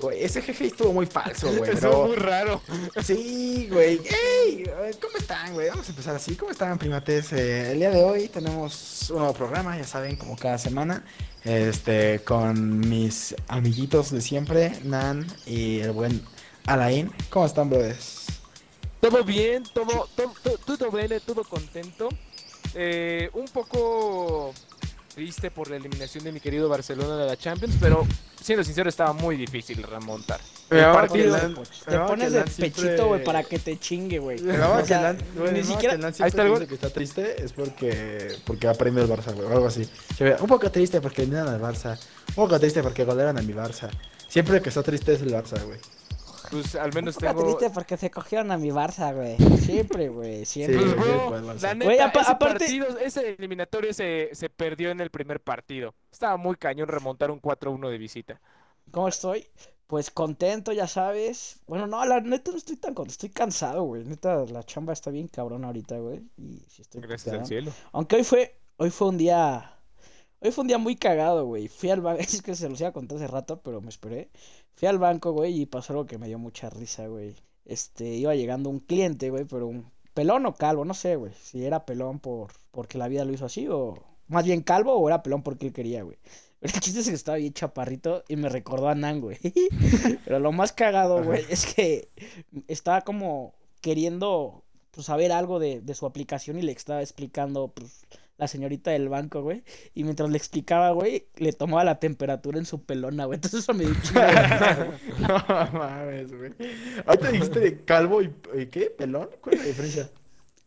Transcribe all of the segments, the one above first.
Güey, ese jefe estuvo muy falso, güey. Estuvo pero- muy raro. Sí, güey. ¡Ey! ¿Cómo están, güey? Vamos a empezar así. ¿Cómo están, primates? Eh, el día de hoy tenemos un nuevo programa, ya saben, como cada semana. Este, con mis amiguitos de siempre, Nan y el buen Alain. ¿Cómo están, brothers? Todo bien, todo, todo, todo, todo bien, todo contento. Eh, un poco triste por la eliminación de mi querido Barcelona de la Champions, pero siendo sincero estaba muy difícil remontar. El partido- Lan- Te pones de pechito, güey, para que te chingue, güey. O sea, ni siquiera- Ahí está el que está triste es porque porque va a premio el Barça, güey, o algo así. Un poco triste porque eliminan al Barça. Un poco triste porque golearon a mi Barça. Siempre que está triste es el Barça, güey. Pues al menos Está tengo... triste porque se cogieron a mi Barça, güey. Siempre, güey. Siempre. Sí, Pues, bro, la neta, Güey, ese aparte- partido, ese eliminatorio se, se perdió en el primer partido. Estaba muy cañón remontar un 4-1 de visita. ¿Cómo estoy? Pues contento, ya sabes. Bueno, no, la neta no estoy tan contento. Estoy cansado, güey. Neta, la chamba está bien cabrón ahorita, güey. Y sí estoy Gracias al cielo. Aunque hoy fue, hoy fue un día. Hoy fue un día muy cagado, güey. Fui al banco, es que se los iba a contar hace rato, pero me esperé. Fui al banco, güey, y pasó algo que me dio mucha risa, güey. Este, iba llegando un cliente, güey, pero un pelón o calvo, no sé, güey. Si era pelón por porque la vida lo hizo así, o más bien calvo, o era pelón porque él quería, güey. El chiste es que estaba bien chaparrito y me recordó a Nan, güey. Pero lo más cagado, güey, es que estaba como queriendo pues, saber algo de, de su aplicación y le estaba explicando pues, la señorita del banco, güey. Y mientras le explicaba, güey, le tomaba la temperatura en su pelona, güey. Entonces eso me dio güey. no mames, güey. Ahorita dijiste de calvo y, y ¿qué? ¿Pelón? ¿Cuál es la diferencia?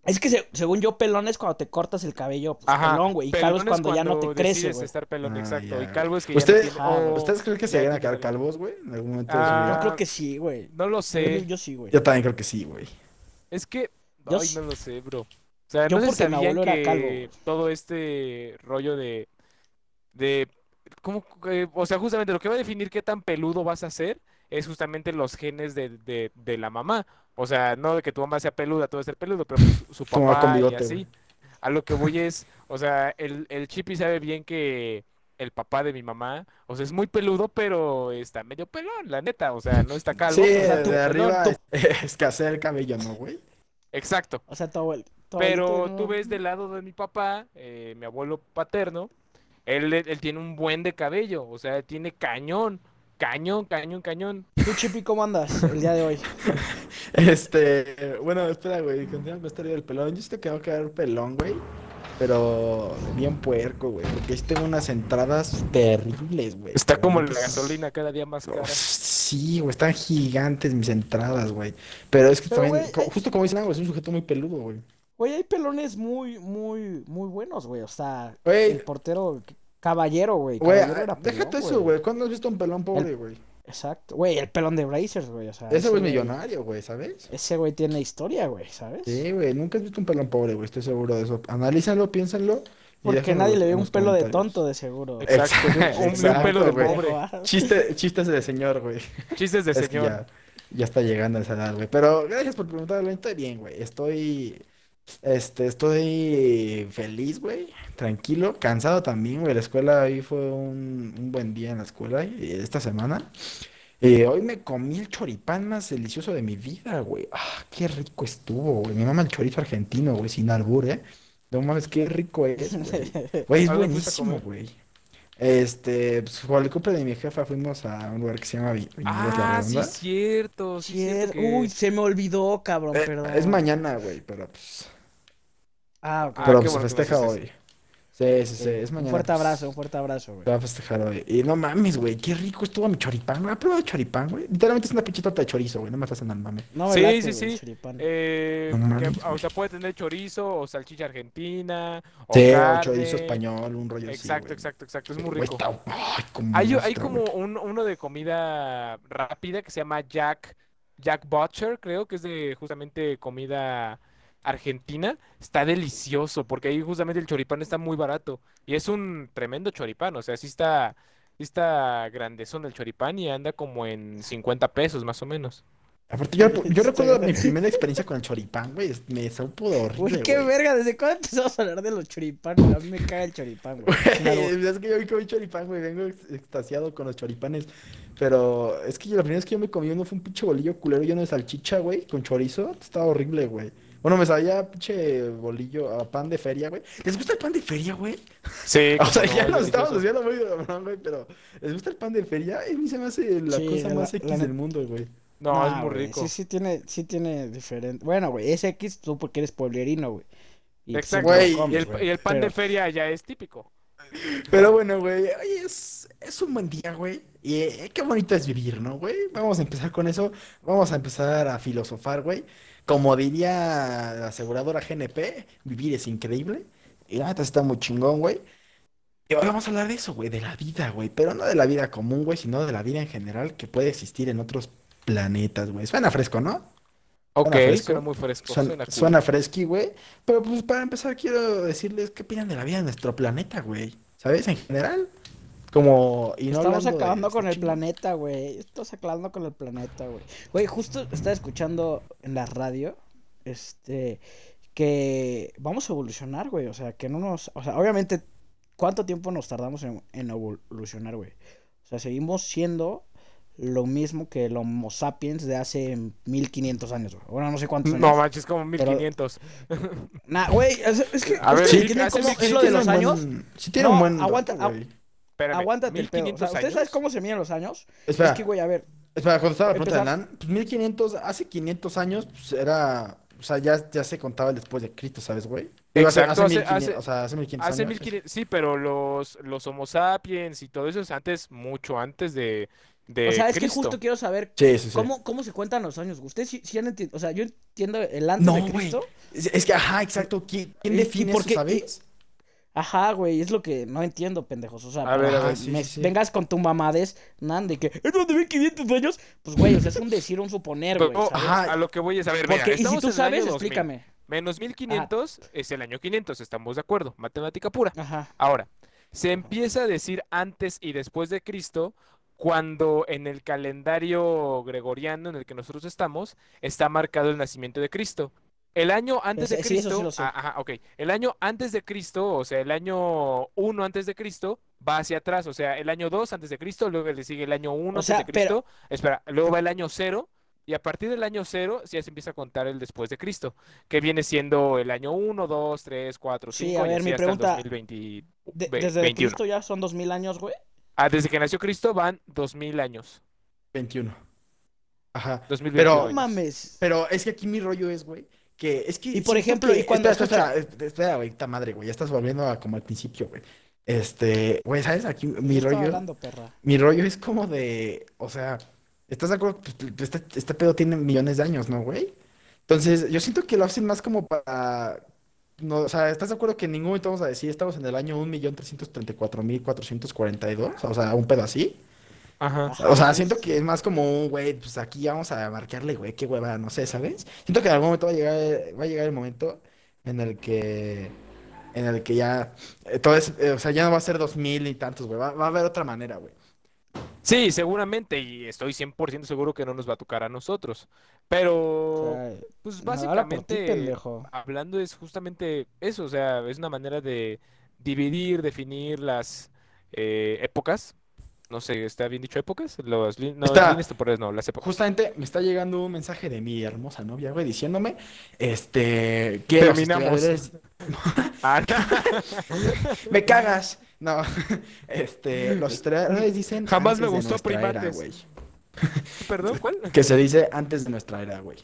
Es que se- según yo, pelón es cuando te cortas el cabello, pues, Ajá, pelón, güey. Y calvo es cuando, ya no te crece, güey. estar pelón, Ah, exacto. ya. Y calvo es que ya no ¿Ustedes, tiene- Ah, o- ¿Ustedes creen que se ya vayan a quedar calvos, güey? En algún momento Ah, su Yo creo que sí, güey. No lo sé. yo sí, güey. Yo también creo que sí, güey. Es que. Yo Ay, no lo sé, bro. O sea, Yo no porque mi sabían abuelo era que calvo, güey. todo este rollo de. de. ¿Cómo? eh, o sea, justamente lo que va a definir qué tan peludo vas a ser es justamente los genes de, de, de la mamá. O sea, no de que tu mamá sea peluda, tú vas a ser peludo, pero su con papá y bigote, así. A lo que voy es, o sea, el, el Chippy sabe bien que el papá de mi mamá, o sea, es muy peludo, pero está medio pelón, la neta. O sea, no está calvo. Sí, o sea, de arriba no, es- escasea el cabello, ¿no, güey? Exacto. O sea, tu abuelo. Pero tú ves del lado de mi papá, eh, mi abuelo paterno, él, él tiene un buen de cabello, o sea, tiene cañón, cañón, cañón, cañón. ¿Tú, Chipi, cómo andas el día de hoy? Este, bueno, espera, güey, continuamos con esta historia del pelón. Yo sí te que quedar pelón, güey. Pero bien puerco, güey. Porque sí tengo unas entradas terribles, güey. Está como la gasolina cada día más cara. Sí, güey, están gigantes mis entradas, güey. Pero es que Pero, también, eh, justo como dicen, ah, güey, es un sujeto muy peludo, güey. Güey, hay pelones muy, muy, muy buenos, güey. O sea, Güey. el portero Caballero, güey. Güey, Caballero déjate eso, güey. ¿Cuándo has visto un pelón pobre, güey? Exacto. Güey, el pelón de Brazers, güey. O sea, Ese güey es millonario, güey, ¿sabes? Ese güey tiene historia, güey, ¿sabes? Sí, güey, nunca has visto un pelón pobre, güey, estoy seguro de eso. Analízalo, piénsenlo. y Porque nadie le ve un pelo de tonto, de seguro. Exacto, un- Exacto, pelo de güey. pobre. Chiste, chistes de señor, güey. Chistes de Es señor. ya, ya está llegando a esa edad, güey. Pero gracias por preguntarlo. Estoy bien, güey. Estoy. Este, estoy feliz, güey. Tranquilo. Cansado también, güey. La escuela hoy fue un, un buen día en la escuela eh, esta semana. Eh, hoy me comí el choripán más delicioso de mi vida, güey. Ah, qué rico estuvo, güey. Mi mamá el chorizo argentino, güey, sin albur, ¿eh? No mames, qué rico es, güey. Güey, es ¿A dónde fuiste a buenísimo, güey. Este, pues, por el cumple de mi jefa fuimos a un lugar que se llama Vi- Viñedos La Ah, sí, Redonda. cierto. Sí, cierto Cier- que- Uy, se me olvidó, cabrón, Eh, perdón. es mañana, güey, pero pues, Ah, ok. Ah, pero qué pues bueno que me festeja hoy. Sí, sí, sí, es un mañana. fuerte pues, abrazo, un fuerte abrazo, güey. Se va a festejar hoy. Y no mames, güey, qué rico estuvo mi choripán, güey. ¿Has probado choripán, güey? Literalmente es una pinche torta de chorizo, güey. No me hacen al mame. No Sí, sí, sí. choripán. Eh, No que, o sea, puede tener chorizo o salchicha argentina o Sí, o carne. chorizo español, un rollo así, Exacto, exacto, exacto. Es Sí, muy rico. está- ay, como Hay, hay como un, uno de comida rápida que se llama Jack, Jack Butcher, creo que es de justamente comida argentina. Está delicioso porque ahí justamente el choripán está muy barato y es un tremendo choripán, o sea, sí está, sí está grandezón el choripán y anda como en 50 pesos más o menos. Aparte, yo, yo recuerdo mi primera experiencia con el choripán, güey. Me supo horrible, Güey, qué güey. verga, ¿desde cuándo empezamos a hablar de los choripanes? A mí me caga el choripán, güey. Es que yo comí choripán, güey. Vengo ex- extasiado con los choripanes. Pero es que yo- la primera vez que yo me comí uno fue un pinche bolillo culero lleno de salchicha, güey, con chorizo. Estaba horrible, güey. Bueno, me sabía pinche bolillo a pan de feria, güey. ¿Les gusta el pan de feria, güey? Sí, O sea, ya nos estamos desviando muy cabrón, güey, pero ¿les gusta el pan de feria? A mí se me hace la Sí, cosa la- más X del mundo, güey. No, Nah, es muy rico. Sí, sí tiene, sí tiene diferente. Bueno, güey, es X tú porque eres pueblerino, güey. Pues, Exacto. lo Güey, y, el, güey, y el pan pero- de feria ya es típico. Pero bueno, güey, hoy es, es un buen día, güey. Y eh, qué bonito es vivir, ¿no, güey? Vamos a empezar con eso. Vamos a empezar a filosofar, güey. Como diría la aseguradora GNP, vivir es increíble. Y la neta está muy chingón, güey. Y ahora vamos a hablar de eso, güey, de la vida, güey. Pero no de la vida común, güey, sino de la vida en general que puede existir en otros planetas, güey. Suena fresco, ¿no? Ok, fresco. suena muy fresco. Suena, Suena, cool. suena fresqui, güey. Pero pues para empezar quiero decirles qué opinan de la vida en nuestro planeta, güey. ¿Sabes? En general. Como... Y no Estamos de acabando con el planeta, güey. Estamos acabando con el planeta, güey. Güey, justo estaba escuchando en la radio, este, que vamos a evolucionar, güey. O sea, que no nos... O sea, obviamente, ¿cuánto tiempo nos tardamos en, en evolucionar, güey? O sea, seguimos siendo lo mismo que el Homo sapiens de hace 1500 años, güey. Bueno, no sé cuántos años. No manches, como Pero- 1500. Nah, güey, es, es que... A ver, ¿ustedes sí, mil- es lo de los años? buen- Sí tiene No, un buen aguanta, dato, güey. Espérame, Aguántate el pedo. O sea, 1500 ¿ustedes saben cómo se miden los años? Espera, Es que, güey, a ver, espera, cuando estaba la pregunta de empezar- Nan, pues 1500, hace 500 años, pues era... O sea, ya, ya se contaba el después de Cristo, ¿sabes, güey? Exacto, hace hace- 1500, hace- o sea, hace 1500 Hace años. 1500, sí, pero los, los Homo sapiens y todo eso es antes, mucho antes de, de o sea, es que justo quiero saber Sí, sí, sí. cómo, cómo se cuentan los años. Ustedes sí, sí han entiendo, o sea, yo entiendo el antes No, de. Cristo. Es, es que, ajá, exacto. ¿Quién, quién ¿Y- y define por eso, qué? sabes? Ajá, güey, es lo que no entiendo, pendejos. O sea, A ver, a ver, que sí, me sí, sí. vengas con tu mamadez, nan, de que es donde ven 500 años. Pues, güey, o sea, es un decir, un suponer, güey, oh. Ajá. a lo que voy es, a ver, mira, Porque, y si tú sabes, año 2000. explícame. Menos 1500 es el año 500, estamos de acuerdo, matemática pura. Ajá. Ahora, se empieza a decir antes y después de Cristo cuando en el calendario gregoriano en el que nosotros estamos está marcado el nacimiento de Cristo. El año antes de sí, eso sí Cristo, sé. ah, ajá, ok, el año antes de Cristo, o sea, el año 1 antes de Cristo va hacia atrás, o sea, el año 2 antes de Cristo, luego le sigue el año 1 O antes sea, de Cristo, espera, luego va el año 0 y a partir del año 0 ya se empieza a contar el después de Cristo, que viene siendo el año 1, 2, 3, 4, 5 Sí, a y ver, mi pregunta, 2020 De- desde 21. Cristo ya son 2000 años, güey. Ah, desde que nació Cristo van 2000 años. 21. Ajá. 2021 Pero- No años. mames. Pero es que aquí mi rollo es, güey, que es que... Y por ejemplo, que- y cuando- Espera, espera, espera, espera, güey, esta madre, güey, ya estás volviendo a como al principio, güey. Este, güey, ¿sabes? Aquí mi ¿Qué estaba rollo... hablando, perra? Mi rollo es como de, o sea, ¿estás de acuerdo? Pues, Este, este pedo tiene millones de años, ¿no, güey? Entonces, yo siento que lo hacen más como para... No, o sea, ¿estás de acuerdo que en ningún momento vamos a decir estamos en el año 1.334.442? O sea, un pedo así. Ajá. O sea, siento que es más como un, güey, pues aquí vamos a marcarle, güey, qué hueva, no sé, ¿sabes? Siento que en algún momento va a llegar, va a llegar el momento en el que, en el que ya, eh, todo es, eh, o sea, ya no va a ser 2000 y tantos, güey, va, va a haber otra manera, güey. Sí, seguramente, y estoy 100% seguro que no nos va a tocar a nosotros. O Pero, sea, pues ti, básicamente, hablando es justamente eso, o sea, es una manera de dividir, definir las eh, épocas. No sé, ¿está bien dicho épocas? Los, no, Está. líneas temporales no, las épocas. Justamente me está llegando un mensaje de mi hermosa novia, güey, diciéndome, este, que Terminamos. Ah, me cagas. No, este, los historiadores dicen Jamás me gustó Primates. güey. Perdón, ¿cuál? Que se dice antes de nuestra era, güey.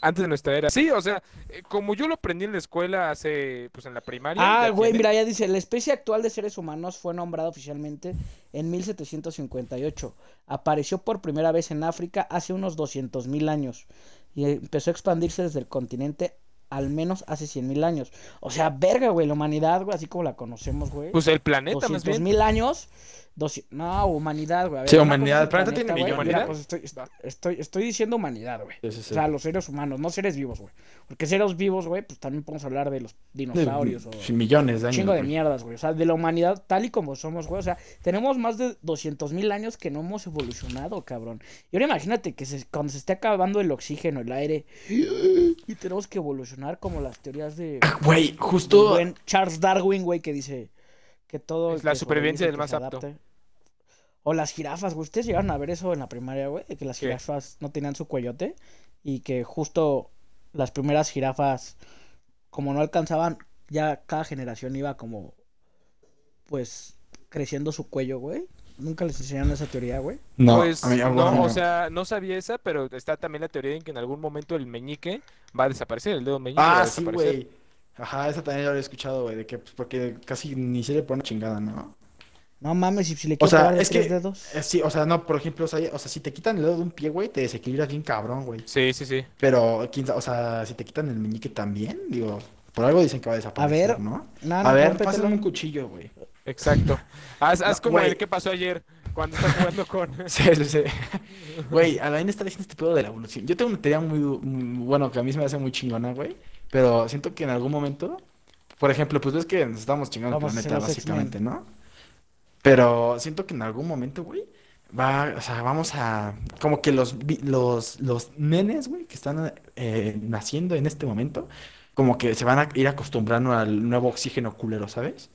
Antes de nuestra era. Sí, o sea, eh, como yo lo aprendí en la escuela hace, pues en la primaria. Ah, güey, tiene- mira, ya dice, la especie actual de seres humanos fue nombrada oficialmente en 1758. Apareció por primera vez en África hace unos 200.000 años y empezó a expandirse desde el continente al menos hace 100 mil años. O sea, verga, güey, la humanidad, güey, así como la conocemos, güey. Pues el planeta, más 200 bien. mil años. 200 no, humanidad, güey. Sí, humanidad. ¿El planeta tiene güey, mira, pues estoy, est- estoy, estoy diciendo humanidad, güey. Sí, sí, sí. O sea, los seres humanos, no seres vivos, güey. Porque seres vivos, güey, pues también podemos hablar de los dinosaurios o Sí, millones de años. chingo de güey. mierdas, güey. O sea, de la humanidad tal y como somos, güey. O sea, tenemos más de 200 mil años que no hemos evolucionado, cabrón. Y ahora imagínate que se- cuando se esté acabando el oxígeno, el aire, y tenemos que evolucionar como las teorías de Güey, justo. Charles Darwin, güey, que dice que todo... Es el la que supervivencia del más apto. O las jirafas, güey. ¿Ustedes llegaron a ver eso en la primaria, güey? Que las ¿Qué? jirafas no tenían su cuellote y que justo las primeras jirafas, como no alcanzaban, ya cada generación iba como, pues, creciendo su cuello, güey. Nunca les enseñaron esa teoría, güey. No, Pues no, o sea, no sabía esa, pero está también la teoría en que en algún momento el meñique va a desaparecer, el dedo meñique va a Ah, sí, desaparecer. güey. Ajá, esa también ya lo he escuchado, güey, de que pues, porque casi ni se le pone chingada, ¿no? No mames, y si le O quiero sea, de es tres que- dedos. Eh, sí, o sea, no, por ejemplo, o sea, o sea, si te quitan el dedo de un pie, güey, te desequilibras bien cabrón, güey. Sí, sí, sí. Pero, quién sa- o sea, si te quitan el meñique también, digo, por algo dicen que va a desaparecer, ver, ¿no? No, A ver, rómpetelo. pásame un cuchillo, güey. Exacto. Haz, haz No, como güey. el que pasó ayer cuando estás jugando con. Sí, sí, sí. Güey, Alain está diciendo este pedo de la evolución. Yo tengo una teoría muy, muy- bueno, que a mí se me hace muy chingona, güey. Pero siento que en algún momento, por ejemplo, pues ves que nos estamos chingando el Vamos planeta, básicamente, ¿no? Pero siento que en algún momento, güey, va, o sea, vamos a, como que los, los, los nenes, güey, que están eh, naciendo en este momento, como que se van a ir acostumbrando al nuevo oxígeno culero, ¿sabes?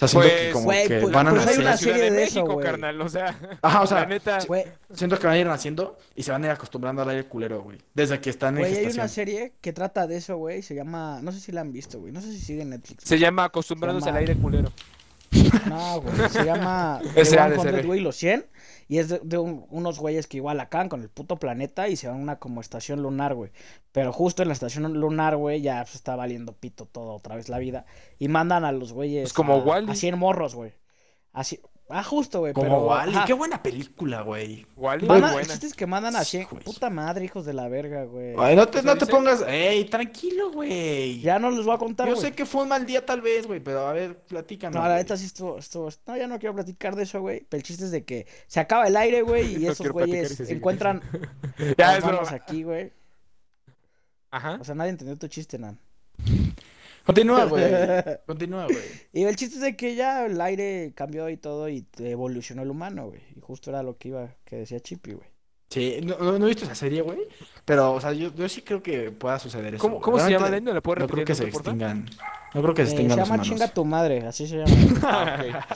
O sea, siento que Pues, como güey, que pues- van a pues hay nacer. una Ciudad serie de de eso, México, güey. carnal. O sea, Ajá, o sea, la neta. Güey, Siento que van a ir naciendo y se van a ir acostumbrando al aire culero, güey. Desde que están en güey, hay una serie que trata de eso, güey. Se llama, no sé si la han visto, güey. No sé si sigue en Netflix. Se llama acostumbrándose Se llama- al aire culero. No, güey. Se llama Ese The ha de ser, 100, eh. güey, los 100. Y es de, de un- unos güeyes que igual acaban con el puto planeta y se van a una como estación lunar, güey. Pero justo en la estación lunar, güey, ya se está valiendo pito todo otra vez la vida. Y mandan a los güeyes. Es como a, a 100 morros, güey. Así. Ah, justo, güey. Como pero, Wally. ajá. Qué buena película, güey. Wally, el buena. chiste es que mandan a Sí, 100. güey. Puta madre, hijos de la verga, güey. Ay, no te, ¿Eso no te pongas. Ey, tranquilo, güey. Ya no les voy a contar, Yo sé que fue un mal día, tal vez, güey, pero a ver, platícanos. No, la neta sí estuvo, estuvo- No, ya no quiero platicar de eso, güey. Pero el chiste es de que se acaba el aire, güey, y No esos güeyes encuentran Ya es broma. aquí, güey. Ajá. O sea, nadie entendió tu chiste, Nan. Continúa, güey. Continúa, güey. Y el chiste es de que ya el aire cambió y todo y evolucionó el humano, güey. Y justo era lo que iba, que decía Chippy, güey. Sí, no, no, no he visto esa serie, güey. Pero, o sea, yo, yo sí creo que pueda suceder eso. ¿Cómo, se llama, Len? ¿No le puedo No creo repetir que se extingan. No creo que se Eh, se extingan los llama humanos. Chinga tu madre, así se llama. Ah.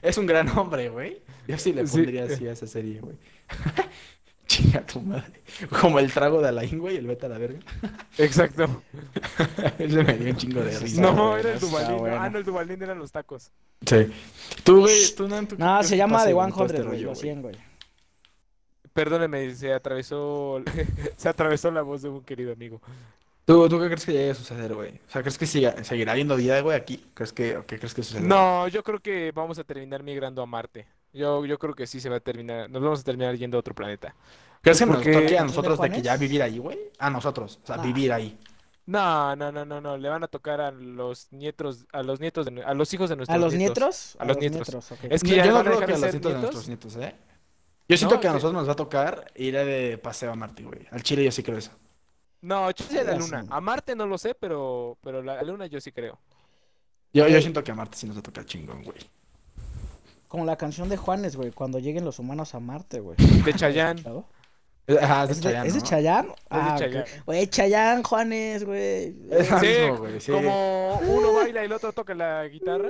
Es un gran hombre, güey. Yo sí le Sí. pondría así a esa serie, güey. Chinga tu madre. Como el trago de Alain, güey, el vete a la verga. Exacto. Ese me dio un chingo de risa. No, güey. era el Dubalín. Ah, no, el Dubalín eran los tacos. Sí. Tú, güey, tú, Nan, ¿tú qué No, se llama The 100, este güey, rollo, los 100, güey. Perdóneme, se atravesó, se atravesó la voz de un querido amigo. ¿Tú, ¿Tú qué crees que llegue a suceder, güey? O sea, ¿crees que siga- seguirá habiendo vida, güey, aquí? ¿Crees que, qué crees que sucederá? No, yo creo que vamos a terminar migrando a Marte. Yo, yo creo que sí se va a terminar, nos vamos a terminar yendo a otro planeta. ¿Crees que nos Porque- toque a ¿Tú de nosotros de que ya vivir ahí, güey? A nosotros, o sea, Nah. vivir ahí. No, no, no, no, no, le van a tocar a los nietos, a los nietos de, a los hijos de ¿A nuestros los nietos. A los nietos. ok. Es que No, ya yo no van a creo dejar que a de los ser nietos de nietos. nuestros nietos, ¿eh? Yo siento No, que a que- nosotros nos va a tocar ir de paseo a Marte, güey. Al Chile yo sí creo eso. No, chance a la Ya luna. sé. A Marte no lo sé, pero, pero la luna yo sí creo. Yo, yo siento que a Marte sí nos va a tocar chingón, güey. Como la canción de Juanes, güey, cuando lleguen los humanos a Marte, güey. De Chayán. Ajá, es de ¿Es de, Chayanne, ¿es de ¿no? Chayanne? Ah. Güey, Chayanne, Juanes, güey. Es Sí, mismo, güey, sí. Como uno baila y el otro toca la guitarra.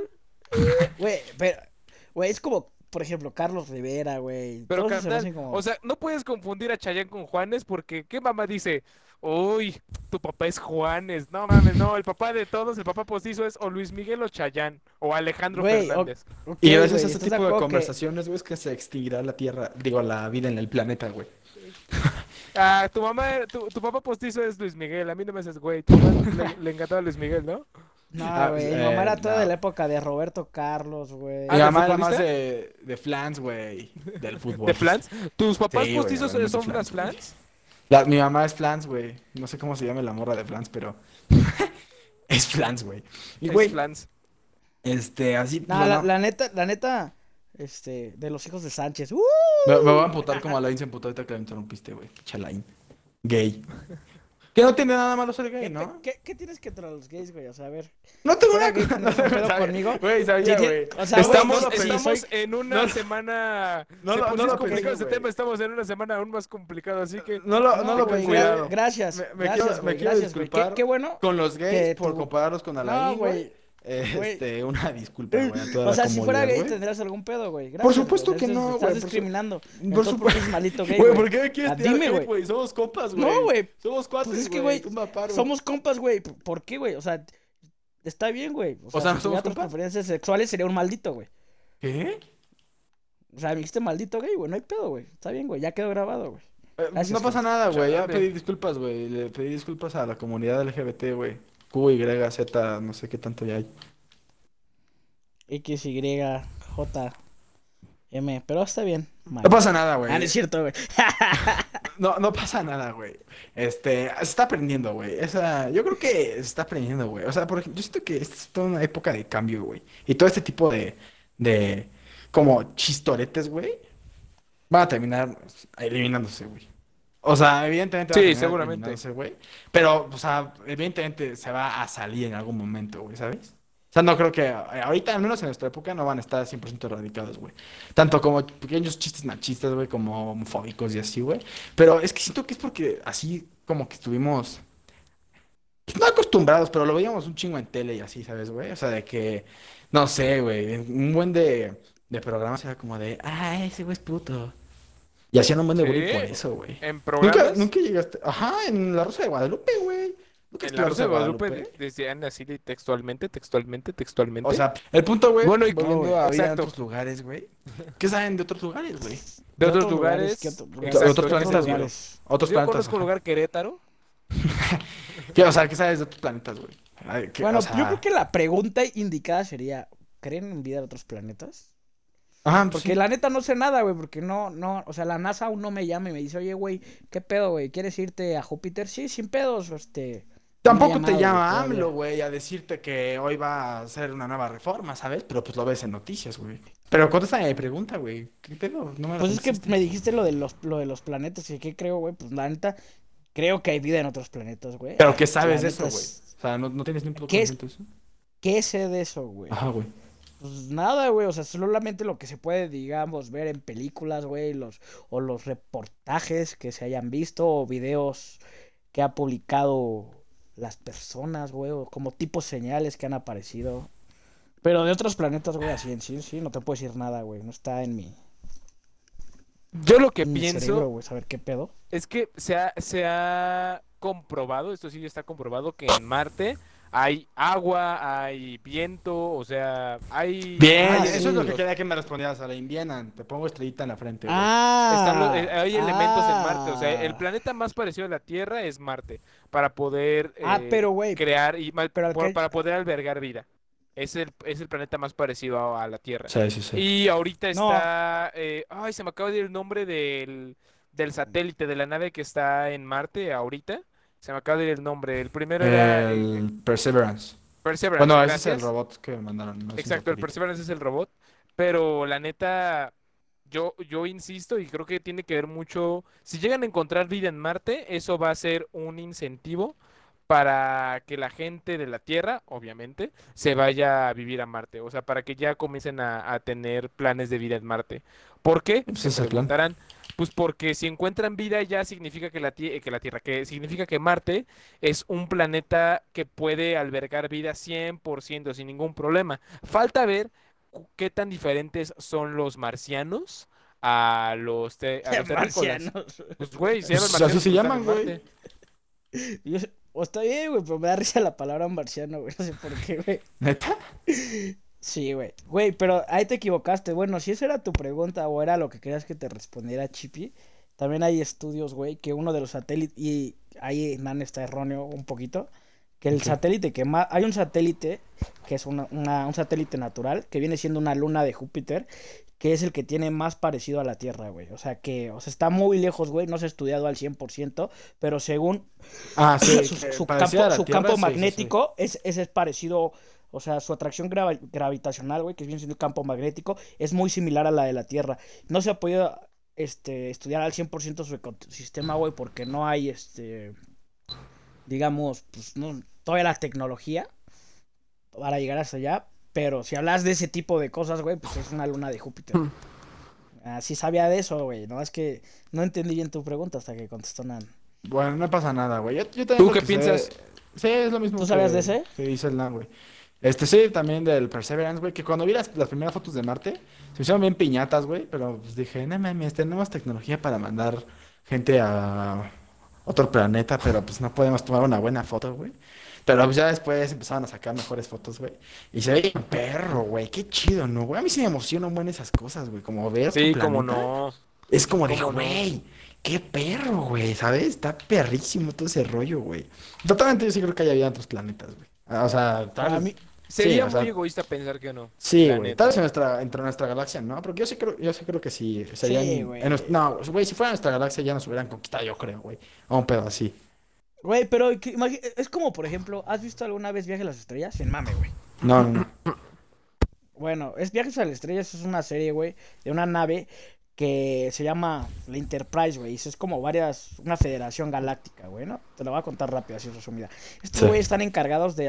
Güey, pero, güey, es como, por ejemplo, Carlos Rivera, güey. Pero se carnal, como... o sea, no puedes confundir a Chayán con Juanes porque ¿qué mamá dice? Uy, tu papá es Juanes. No mames, no, el papá de todos, el papá postizo es o Luis Miguel o Chayán o Alejandro Fernández. Y gracias güey, a este ¿estás tipo de que- conversaciones, güey, es que se extinguirá la Tierra, digo, la vida en el planeta, güey. Ah, tu mamá, tu, tu papá postizo es Luis Miguel. A mí no me haces güey. Le, le encantaba Luis Miguel, ¿no? No, Ah, güey, mi eh, mamá era toda no. de la época de Roberto Carlos, güey. Ah, Mi ¿del mamá era más de, de flans, güey, del fútbol. ¿De flans? ¿Tus papás Sí, postizos son güey. flans? La- mi mamá es Flans, güey. No sé cómo se llama la morra de Flans, pero es Flans, güey. Y Es güey, Flans. este, así, Nah, bueno, la, la neta, la neta, este, de los hijos de Sánchez. ¡Uh! me, me voy a amputar como Alain se emputó ahorita que la interrumpiste, güey. Chalain. Gay. Que no tiene nada malo ser gay, ¿Qué, ¿no? qué, qué tienes que traer a los gays, güey? O sea, a ver. No tengo nada gay, con- ¿tienes un pedo sabía- conmigo? Güey, sabía, güey. o sea, Estamos, no, soy- en una semana. No puso no lo complicado pensé, ese tema. Estamos en una semana aún más complicado, así que. No lo, no, No, lo güey, pensé. gracias. Me- me gracias, quiero- me güey, quiero gracias, güey. Qué, disculpar qué bueno. Con los gays por compararlos con Alain, No, güey. Güey. Este, una disculpa, güey, a toda O sea, si fuera gay güey. tendrías algún pedo, güey. Por supuesto güey. que Estás- no, Estás güey, por su- discriminando. Por Entonces, ¿por qué supuesto. eres malito gay, Güey, güey? ¿por qué me quieres tirar güey. güey? Somos compas, güey. No, güey. Somos cuates, Pues es que, güey. Somos compas, güey. ¿Por qué, güey? O sea, está bien, güey. O sea, sea, ¿no si tuviera otras preferencias sexuales sería un maldito, güey. ¿Qué? O sea, me dijiste maldito gay, güey. No hay pedo, güey. Está bien, güey. Ya quedó grabado, güey. Eh, no pasa güey. nada, güey. Ya pedí disculpas, güey. Le pedí disculpas a la comunidad LGBT, güey. Q, Y, Z, no sé qué tanto ya hay. X, Y, J, M. Pero está bien. No pasa nada, güey. Ah, no es cierto, güey. No, no pasa nada, güey. Este, se está aprendiendo, güey. Esa, yo creo que se está aprendiendo, güey. O sea, por yo siento que esta es toda una época de cambio, güey. Y todo este tipo de, de, como chistoretes, güey, van a terminar eliminándose, güey. O sea, evidentemente a Sí, terminar seguramente. eliminándose, güey. Pero, o sea, evidentemente se va a salir en algún momento, güey, ¿sabes? O sea, no creo que ahorita, al menos en nuestra época, no van a estar 100% erradicados, güey. Tanto como pequeños chistes machistas, güey, como homofóbicos y así, güey. Pero es que siento que es porque así como que estuvimos pues, no acostumbrados, pero lo veíamos un chingo en tele y así, ¿sabes, güey? O sea, de que, no sé, güey, un buen de, de programas era como de, ah, ese güey es puto. Y hacían un buen de ¿Sí? por eso, güey. En Nunca, programas. nunca llegaste, ajá, en La Rosa de Guadalupe, güey. ¿Nunca En la Rosa de Guadalupe decían así de textualmente, textualmente, textualmente. O sea, el punto, güey, Bueno, y- volviendo a otros lugares, güey. ¿Qué saben de otros lugares, güey? de otros lugares. ¿qué otro- exacto, de otros planetas, güey. Otros Yo planetas. conozco un lugar Querétaro. ¿Qué, o sea, ¿qué sabes de otros planetas, güey? Ay, ¿qué- Bueno, o sea, yo creo que la pregunta indicada sería, ¿creen en vida en otros planetas? Ajá, pues Porque sí. la neta no sé nada, güey, porque no, no, o sea, la NASA aún no me llama y me dice, oye, güey, ¿qué pedo, güey? ¿Quieres irte a Júpiter? Sí, sin pedos, este... Tampoco te llama. AMLO, güey, a decirte que hoy va a hacer una nueva reforma, ¿sabes? Pero pues lo ves en noticias, güey. Pero contéstame mi pregunta, güey. ¿Qué pedo? No me Pues es que me dijiste lo de los, lo de los planetas y qué creo, güey, pues la neta, creo que hay vida en otros planetas, güey. Pero ¿qué sabes de eso, güey? O sea, no, no tienes ni un puto ¿Qué es- conocimiento de eso. ¿Qué sé de eso, güey? Ajá, güey. Pues nada, güey, o sea, solamente lo que se puede, digamos, ver en películas, güey, los, o los reportajes que se hayan visto, o videos que ha publicado las personas, güey, o como tipos señales que han aparecido. Pero de otros planetas, güey, así en sí, sí, no te puedo decir nada, güey, no está en mi, Yo lo que en mi pienso cerebro, güey, saber qué pedo. es que se ha, se ha comprobado, esto sí está comprobado, que en Marte hay agua, hay viento, o sea, hay... Bien, Ah, eso sí. es lo que quería que me respondieras a la indiana. Te pongo estrellita en la frente, güey. Ah, Están los- eh, hay elementos en Marte, o sea, el ah. planeta más parecido a la Tierra es Marte, para poder Ah, eh, pero, güey, crear y ma- pero al por- que- para poder albergar vida. Es el, es el planeta más parecido a, a la Tierra. Sí, sí, sí. Y ahorita No. está. eh, ay, se me acaba de ir el nombre del, del satélite, de la nave que está en Marte ahorita. Se me acaba de ir el nombre. El primero era. eh, El Perseverance. Perseverance. Bueno, ese es el robot que me mandaron. no Exacto, el. Perseverance es el robot. Pero la neta. Yo, yo insisto y creo que tiene que ver mucho. Si llegan a encontrar vida en Marte, eso va a ser un incentivo para que la gente de la Tierra, obviamente, se vaya a vivir a Marte. O sea, para que ya comiencen a, a tener planes de vida en Marte. ¿Por qué? Pues Se el plan. Pues porque si encuentran vida ya significa que la, tie- que la Tierra, que significa que Marte es un planeta que puede albergar vida 100% sin ningún problema. Falta ver qué tan diferentes son los marcianos a los, te- a los terrícolas. marcianos. Pues, güey, se llaman Pues, así se están llaman, güey. O está bien, güey, pero me da risa la palabra marciano, güey. No sé por qué, güey. ¿Neta? Sí, güey. Güey, pero ahí te equivocaste. Bueno, si esa era tu pregunta o era lo que querías que te respondiera Chippy, también hay estudios, güey, que uno de los satélites, y ahí Nan está erróneo un poquito, que el satélite que más... Hay un satélite que es una, una- un satélite natural, que viene siendo una luna de Júpiter, que es el que tiene más parecido a la Tierra, güey. O sea, que o sea, está muy lejos, güey. No se ha estudiado al 100%, pero según Ah, sí. su, campo, la su Tierra, campo sí, sí, sí. magnético Es, ese es parecido, o sea, su atracción gravitacional, güey, que es bien siendo el campo magnético, es muy similar a la de la Tierra. No se ha podido este, estudiar al 100% su ecosistema, güey, porque no hay, este, digamos, pues, no, todavía la tecnología para llegar hasta allá. Pero si hablas de ese tipo de cosas, güey, pues es una luna de Júpiter. Hmm. Así sabía de eso, güey. No es que no entendí bien tu pregunta hasta que contestó Nan. Bueno, no pasa nada, güey. Yo, yo también ¿Tú qué que piensas? sé- Sí, es lo mismo ¿Tú sabías que- de ese? Que dice el Nan, güey. Este, sí, también del Perseverance, güey, que cuando vi las, las primeras fotos de Marte, se me hicieron bien piñatas, güey, pero pues dije, no mames, tenemos tecnología para mandar gente a otro planeta, pero pues no podemos tomar una buena foto, güey. Pero pues ya después empezaron a sacar mejores fotos, güey. Y se ve un perro, güey, qué chido, ¿no, güey? A mí sí me emocionan buenas esas cosas, güey, como ver Sí, como no. Es como de, güey, qué perro, güey, ¿sabes? Está perrísimo todo ese rollo, güey. Totalmente yo sí creo que hay en otros planetas, güey. O sea, tal vez- mí, Sería o sea, muy egoísta pensar que no. Sí, güey. Tal vez en nuestra, entre nuestra galaxia, ¿no? Porque yo sí creo, yo sí creo que sí. Serían, Sí, en güey. no, güey, si fuera nuestra galaxia ya nos hubieran conquistado, yo creo, güey. A un pedo así. Güey, pero es como, por ejemplo, ¿has visto alguna vez Viaje a las Estrellas? Sin mame, güey. No, no, no. Bueno, es Viajes a las Estrellas, es una serie, güey, de una nave que se llama la Enterprise, güey. y Es como varias, una federación galáctica, güey, ¿no? Te lo voy a contar rápido, así resumida. Estos Sí. güeyes están encargados de,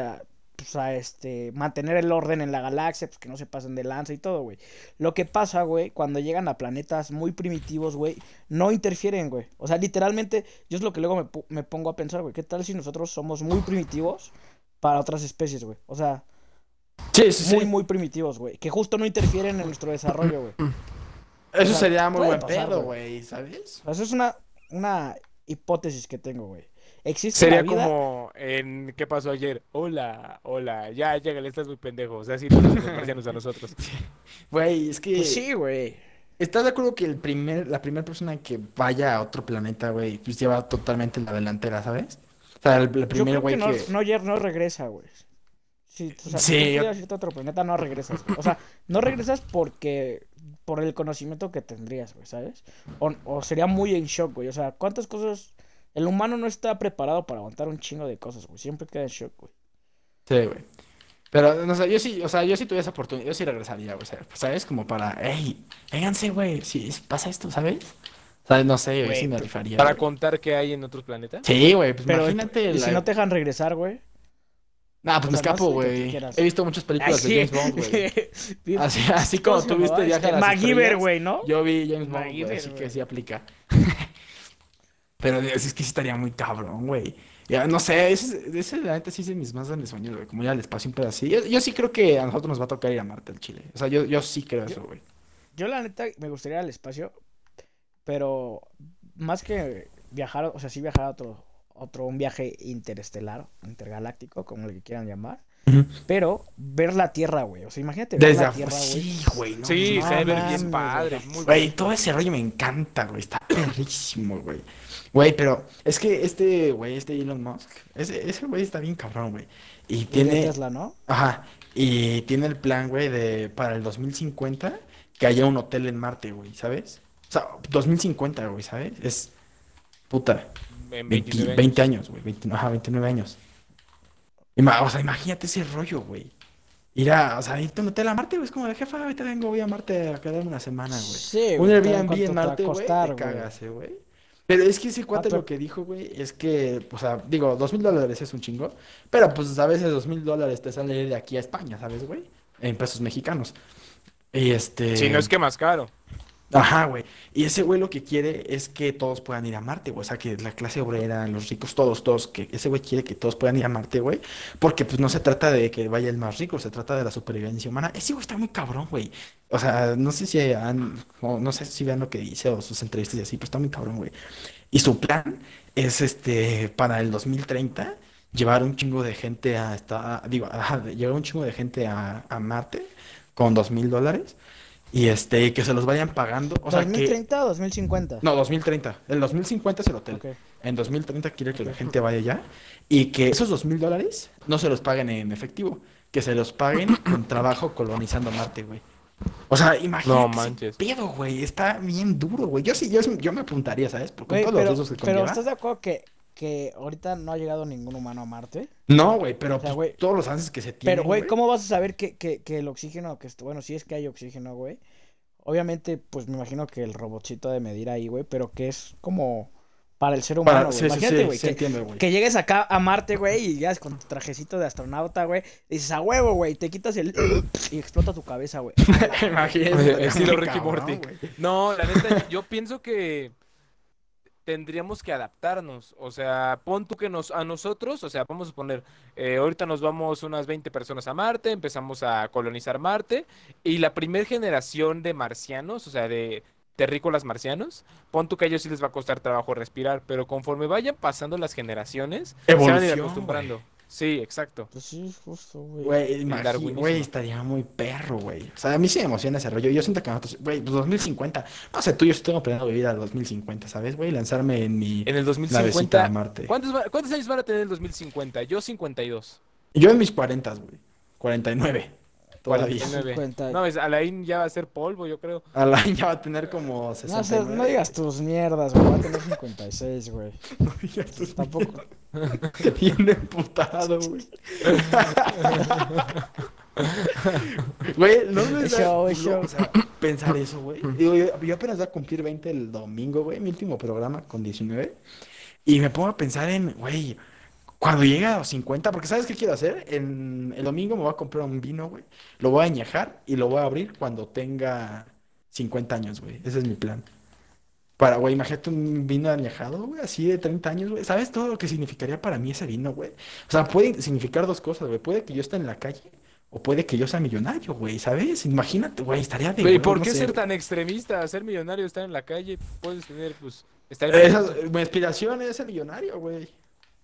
pues, a, este, mantener el orden en la galaxia, pues que no se pasen de lanza y todo, güey. Lo que pasa, güey, cuando llegan a planetas muy primitivos, güey, no interfieren, güey. O sea, literalmente, yo es lo que luego me, me pongo a pensar, güey. ¿Qué tal si nosotros somos muy primitivos para otras especies, güey? O sea, Sí, sí, sí. muy, muy primitivos, güey. Que justo no interfieren en nuestro desarrollo, güey. Eso o sea, sería muy buen pasar, pedo, güey. ¿sabes? Eso es una, una hipótesis que tengo, güey. ¿Existe Sería la vida? como en ¿Qué pasó ayer? Hola, hola, ya, llega, estás muy pendejo. O sea, así nos dicen los marcianos a nosotros. Güey, es que. Pues sí, güey. ¿Estás de acuerdo que el primer, la primera persona que vaya a otro planeta, güey, pues lleva totalmente la delantera, ¿sabes? O sea, el, primer güey que no, que. no, no regresa, güey. Sí, o sea, Sí, si yo- a otro planeta, no regresas. O sea, no regresas porque... Por el conocimiento que tendrías, güey, ¿sabes? O, o sería muy en shock, güey. O sea, ¿cuántas cosas... El humano no está preparado para aguantar un chingo de cosas, güey. Siempre queda en shock, güey. Sí, güey. Pero, no sé, yo sí, o sea, yo sí tuviera esa oportunidad, yo sí regresaría, güey, ¿sabes? Como para, hey, vénganse, güey, si es- pasa esto, ¿sabes? O sea, no sé, Güey, sí me rifaría, Para güey. contar qué hay en otros planetas. Sí, güey, pues Pero imagínate y si la- no te dejan regresar, güey. Nah, pues o me sea, escapo, güey. He visto muchas películas Ay, de. James Bond, güey. Así, así como ¿Cómo se tuviste? Viaje a las MacGyver, güey, ¿no? Yo vi James Bond, güey, así que sí aplica. Pero es es que sí estaría muy cabrón, güey. Ya, no sé, ese, ese la neta sí es de mis más grandes sueños, güey. Como ir al espacio, un pedo así. Yo, yo sí creo que a nosotros nos va a tocar ir a Marte, al Chile. O sea, yo, yo sí creo eso, güey. Yo la neta me gustaría ir al espacio, pero más que viajar, o sea, sí viajar a otro, otro, un viaje interestelar, intergaláctico, como le quieran llamar, pero ver la Tierra, güey. O sea, imagínate ver Desde la Tierra, güey. sí, güey. No, Sí, no se mames, bien padre. Muy Güey, todo ese rollo me encanta, güey. Está perrísimo, güey. Güey, pero es que este, güey, este Elon Musk, ese, ese güey está bien cabrón, güey. Y tiene, Tesla, ¿no? ajá, y tiene el plan, güey, de para el 2050 que haya un hotel en Marte, güey, ¿sabes? O sea, 2050, güey, ¿sabes? Es puta, En 20, 29 20 años. años, güey, 20 ajá, 29 años. Ima- o sea, imagínate ese rollo, güey. Ir a, o sea, irte a un hotel a Marte, güey, es como de jefa, ahorita vengo, voy a Marte a quedarme una semana, güey. Sí, Un güey, Airbnb ¿cuánto en Marte, güey, te güey? cagas, eh, güey. Pero es que ese cuate pero- lo que dijo, güey, es que, o sea, digo, dos mil dólares es un chingo, pero pues a veces dos mil dólares te sale de aquí a España, ¿sabes, güey? En pesos mexicanos. Y este... Si no es que más caro. Ajá, güey. Y ese güey lo que quiere es que todos puedan ir a Marte, güey. O sea, que la clase obrera, los ricos, todos, todos, que ese güey quiere que todos puedan ir a Marte, güey. Porque pues no se trata de que vaya el más rico, se trata de la supervivencia humana. Ese güey está muy cabrón, güey. O sea, no sé si han, no sé si vean lo que dice o sus entrevistas y así, pero está muy cabrón, güey. Y su plan es este, para el 2030, llevar un chingo de gente a esta, digo, ajá, llevar un chingo de gente a, a Marte con dos mil dólares. Y este, que se los vayan pagando. O sea, que. ¿2030 o 2050? No, 2030. El 2050 es el hotel. Ok. En 2030 quiere que la gente vaya allá. Y que esos dos mil dólares no se los paguen en efectivo. Que se los paguen con trabajo colonizando Marte, güey. O sea, imagínate. No ese manches. Pedo, güey. Está bien duro, güey. Yo sí, yo, yo me apuntaría, ¿sabes? Por con todos los pero, riesgos que pero conlleva. ¿estás de acuerdo que, que ahorita no ha llegado ningún humano a Marte? No, güey, pero O sea, pues, güey, todos los avances que se tienen. Pero, güey, ¿cómo vas a saber que, que, que el oxígeno, que est- bueno, si es que hay oxígeno, güey? Obviamente, pues me imagino que el robotcito de medir ahí, güey, pero que es como para el ser humano, güey. sí, sí, Imagínate, sí, güey, sí que, entiendo, güey. que llegues acá a Marte, güey, y ya con tu trajecito de astronauta, güey, dices a huevo, güey, te quitas el y explota tu cabeza, güey. Imagínate, estilo Ricky cabrón, Morty. güey. No, la neta, yo pienso que tendríamos que adaptarnos. O sea, pon tú que nos, a nosotros, o sea, vamos a poner, eh, ahorita nos vamos unas 20 personas a Marte, empezamos a colonizar Marte, y la primer generación de marcianos, o sea, de terrícolas marcianos, pon tú que a ellos sí les va a costar trabajo respirar, pero conforme vayan pasando las generaciones, se van a ir Evolución, acostumbrando. Sí, exacto. Pues sí, justo, güey. Güey, darwinismo. güey, estaría muy perro, güey. O sea, a mí sí me emociona ese rollo. Yo siento que nosotros, güey, pues 2050. No sé, tú, yo sí tengo planeado vivir al 2050, ¿sabes, güey? Lanzarme en mi En el navecita a 2050, Marte. ¿cuántos, va- ¿cuántos años van a tener en el 2050? Yo 52. Yo en mis 40, güey. 49. Todavía. 49. 50. No, es, Alain ya va a ser polvo, yo creo. Al año ya va a tener como No, 69. seas- no digas tus mierdas, güey, va a tener 56, güey. No digas tus Tampoco. Bien emputado, güey. Güey, no me da show, culo, show. o sea, pensar eso, güey. Digo, yo, yo apenas voy a cumplir 20 el domingo, güey, mi último programa con 19. Y me pongo a pensar en, güey, cuando llegue a los 50, porque ¿sabes qué quiero hacer? En el domingo me voy a comprar un vino, güey. Lo voy a añejar y lo voy a abrir cuando tenga 50 años, güey. Ese es mi plan. Para, güey, imagínate un vino añejado, güey, así de 30 años, güey. ¿Sabes todo lo que significaría para mí ese vino, güey? O sea, puede significar dos cosas, güey. Puede que yo esté en la calle o puede que yo sea millonario, güey, ¿sabes? Imagínate, güey, estaría de ¿por no qué sé, ser tan extremista? Ser millonario, estar en la calle, puedes tener, pues, estar Esa- mi aspiración es ser millonario, güey.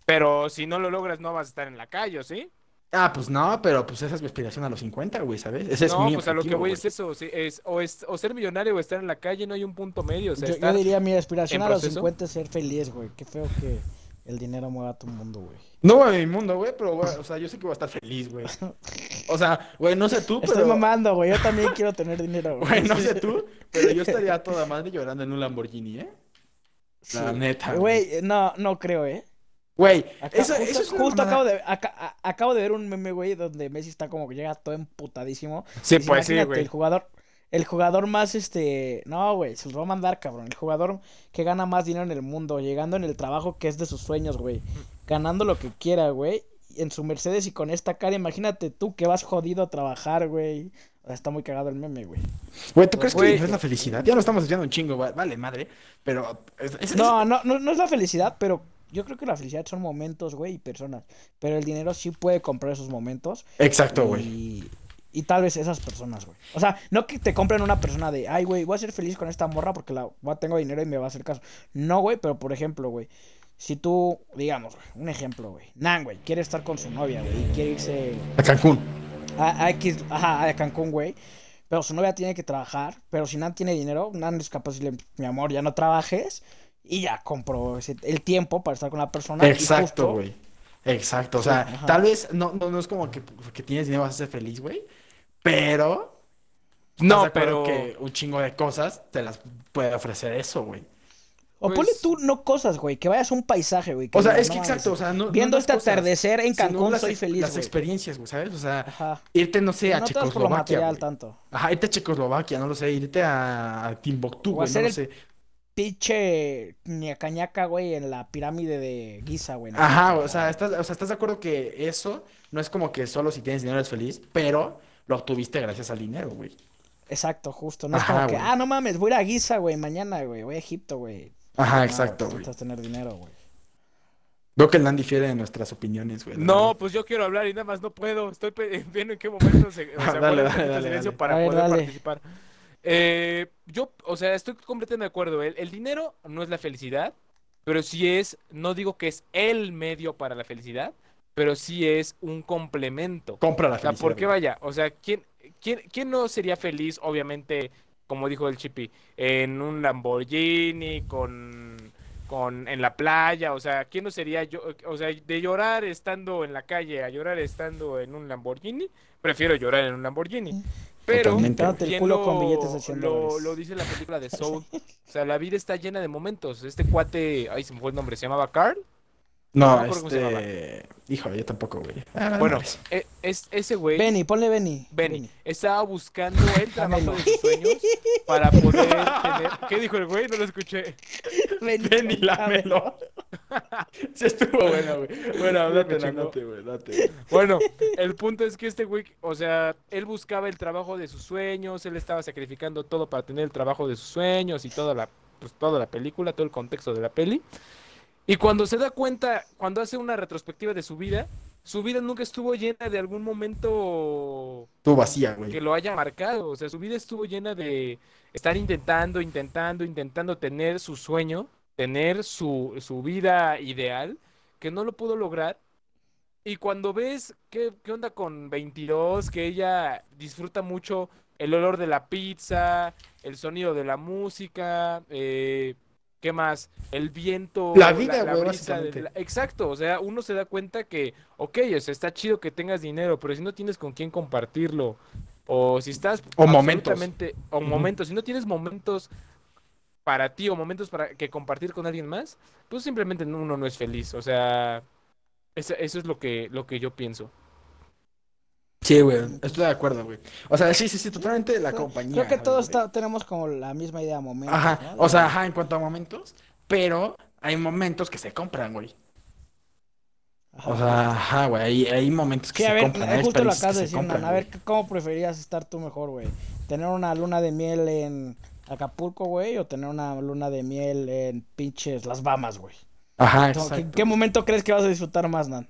Pero si no lo logras, no vas a estar en la calle, ¿o ¿sí? Ah, pues no, pero pues esa es mi aspiración a los 50, güey, ¿sabes? Ese es no, mi pues a lo que objetivo, voy güey. es eso, sí, es, o, es, o ser millonario o estar en la calle, no hay un punto medio, o sea, Yo, yo diría mi aspiración a los proceso. 50 es ser feliz, güey. Qué feo que el dinero mueva tu mundo, güey. No, güey, mi mundo, güey, pero, güey, o sea, yo sé que voy a estar feliz, güey. O sea, güey, no sé tú, Estoy pero... mamando, güey. Yo también quiero tener dinero, güey. Güey, no sé tú, pero yo estaría toda madre llorando en un Lamborghini, ¿eh? La Sí. neta. Güey, no, no creo, ¿eh? Güey, Acá- eso, justo eso es justo acabo, de, aca- a- acabo de ver un meme, güey, donde Messi está como que llega todo emputadísimo. Sí, Dice, pues sí, güey. El jugador, el jugador más, este... No, güey, se los va a mandar, cabrón. El jugador que gana más dinero en el mundo, llegando en el trabajo que es de sus sueños, güey. Ganando lo que quiera, güey. En su Mercedes y con esta cara, imagínate tú que vas jodido a trabajar, güey. O sea, está muy cagado el meme, güey. Güey, ¿tú crees Güey. que no es la felicidad? Ya no estamos echando un chingo, va- vale, madre. Pero. es- es- No, no, no, no es la felicidad, pero yo creo que la felicidad son momentos, güey, y personas. Pero el dinero sí puede comprar esos momentos. Exacto, güey. Y, y tal vez esas personas, güey. O sea, no que te compren una persona de, ay, güey, voy a ser feliz con esta morra porque la, tengo dinero y me va a hacer caso. No, güey, pero por ejemplo, güey, si tú, digamos, güey, un ejemplo, güey, Nan, güey, quiere estar con su novia, güey, y quiere irse A Cancún. a, a X, ajá, a Cancún, güey. Pero su novia tiene que trabajar. Pero si Nan tiene dinero, Nan es capaz de decirle, mi amor, ya no trabajes. Y ya compró ese- el tiempo para estar con la persona. Exacto, güey. Exacto. O sea, tal vez no, no, no es como que porque tienes dinero vas a ser feliz, güey. Pero. ¿estás No, pero... que un chingo de cosas te las puede ofrecer eso, güey. O Pues- ponle tú, no cosas, güey, que vayas a un paisaje, güey. que O sea, digas, es que "No exacto, o sea, no. Viendo este cosas, atardecer en Cancún, las soy feliz, Las experiencias, güey, ¿sabes? O sea, Ajá. irte, no sé, a no te vas por lo Checoslovaquia. material tanto. Ajá, irte a Checoslovaquia, no lo sé, irte a, a Timbuktu, güey, no hacer el- sé. Pinche ñacañaca, güey, en la pirámide de Giza, güey. ¿no? Ajá, o sea, estás, o sea, ¿estás de acuerdo que eso no es como que solo si tienes dinero eres feliz, pero lo obtuviste gracias al dinero, güey? Exacto, justo. No es Ajá, como que, ah, no mames, voy a ir a Giza, güey, mañana, güey, voy a Egipto, güey. Ajá, No, exacto, güey. Necesitas tener dinero, güey. Veo que el Nan difiere de nuestras opiniones, güey. No, pues yo quiero hablar y nada más no puedo. Estoy viendo en qué momento se, o sea, Dale, dale, dale, silencio dale. para ver, poder dale. participar. Eh, yo, o sea, estoy completamente de acuerdo. El, el dinero no es la felicidad, pero sí es, no digo que es el medio para la felicidad, pero sí es un complemento. Compra la O sea, felicidad. porque vaya, o sea, ¿quién, quién, quién no sería feliz, obviamente, como dijo el Chippy, en un Lamborghini, con, con en la playa, o sea, ¿quién no sería yo, o sea, de llorar estando en la calle a llorar estando en un Lamborghini? Prefiero llorar en un Lamborghini. Pero el ¿quién culo lo, con billetes de 100 lo, lo dice la película de Soul. O sea, la vida está llena de momentos. Este cuate, ay, se me fue el nombre, se llamaba Carl. No se este. Híjole, yo tampoco, güey. Ah, Bueno, e- es, ese güey, Benny, ponle Benny. Benny, estaba buscando el trabajo de sus sueños para poder tener. ¿Qué dijo el güey? No lo escuché. Benny, Ven y lámelo. Sí estuvo bueno, güey. Bueno, date, date, güey, date. Bueno, el punto es que este güey, o sea, él buscaba el trabajo de sus sueños, él estaba sacrificando todo para tener el trabajo de sus sueños y toda la, pues, toda la película, todo el contexto de la peli. Y cuando se da cuenta, cuando hace una retrospectiva de su vida, su vida nunca estuvo llena de algún momento Estuvo vacía, que güey. lo haya marcado. O sea, su vida estuvo llena de estar intentando, intentando, intentando tener su sueño, tener su, su vida ideal, que no lo pudo lograr. Y cuando ves qué, qué onda con 22, que ella disfruta mucho el olor de la pizza, el sonido de la música, eh, ¿qué más? El viento, La vida, brisa de básicamente. la- Exacto, o sea, uno se da cuenta que, ok, o sea, está chido que tengas dinero, pero si no tienes con quién compartirlo, o si estás O momentos. absolutamente- o momentos, si no tienes momentos para ti o momentos para que compartir con alguien más, pues simplemente no- uno no es feliz, o sea, eso, eso es lo que, lo que yo pienso. Sí, güey. Estoy de acuerdo, güey. O sea, sí, sí, sí, totalmente la Creo- compañía. Creo que todos güey. tenemos como la misma idea, momentos. Ajá. ¿no? O sea, ajá, en cuanto a momentos. Pero hay momentos que se compran, güey. Ajá. O sea, ajá, güey. Hay, hay momentos que Sí, a se ver, compran. hay justo lo acabas de decir, compran, Nan. A ver. ¿cómo preferías estar tú mejor, güey? ¿Tener una luna de miel en Acapulco, güey? ¿O tener una luna de miel en pinches Las Bahamas, güey? Ajá, No, ¿qué, exacto. qué momento crees que vas a disfrutar más, Nan?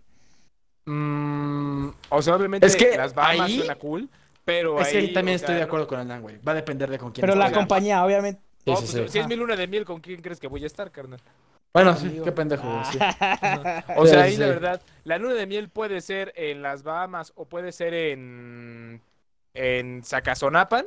Mm, o sea, obviamente Es que las Bahamas ahí- suena cool, pero Es que ahí ahí, también estoy sea, de no- acuerdo con Alan, güey. Va a depender de con quién Pero la compañía, obviamente. Sí, Oh, sí, pues, sí. Si es mi luna de miel, ¿con quién crees que voy a estar, carnal? Bueno, sí, qué pendejo. O sea, ahí la sí. verdad, la luna de miel puede ser en las Bahamas o puede ser en, en Sacazonapan.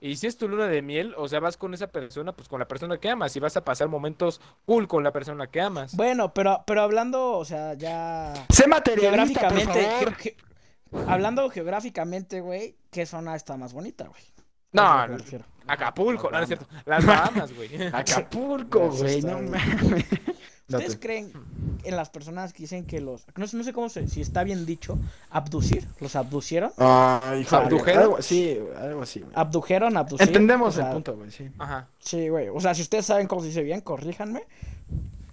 Y si es tu luna de miel, o sea, vas con esa persona, pues con la persona que amas y vas a pasar momentos cool con la persona que amas. Bueno, pero, pero hablando, o sea, ya Sé materialista, por geográficamente, favor. ge- ge- hablando geográficamente, güey, ¿qué zona está más bonita, güey? No, Es Acapulco, no, no es cierto. Las Bahamas, güey. Acapulco, güey, no mames. ¿Ustedes Date. creen en las personas que dicen que los... No, sé- no sé cómo se... Si está bien dicho, abducir. ¿Los abducieron? Ay, hijo, ¿Abdujeron? algo- Sí, algo así, güey. ¿Abdujeron, abducir? Entendemos O sea, el punto, güey, sí. Ajá. Sí, güey. O sea, si ustedes saben cómo se dice bien, corríjanme.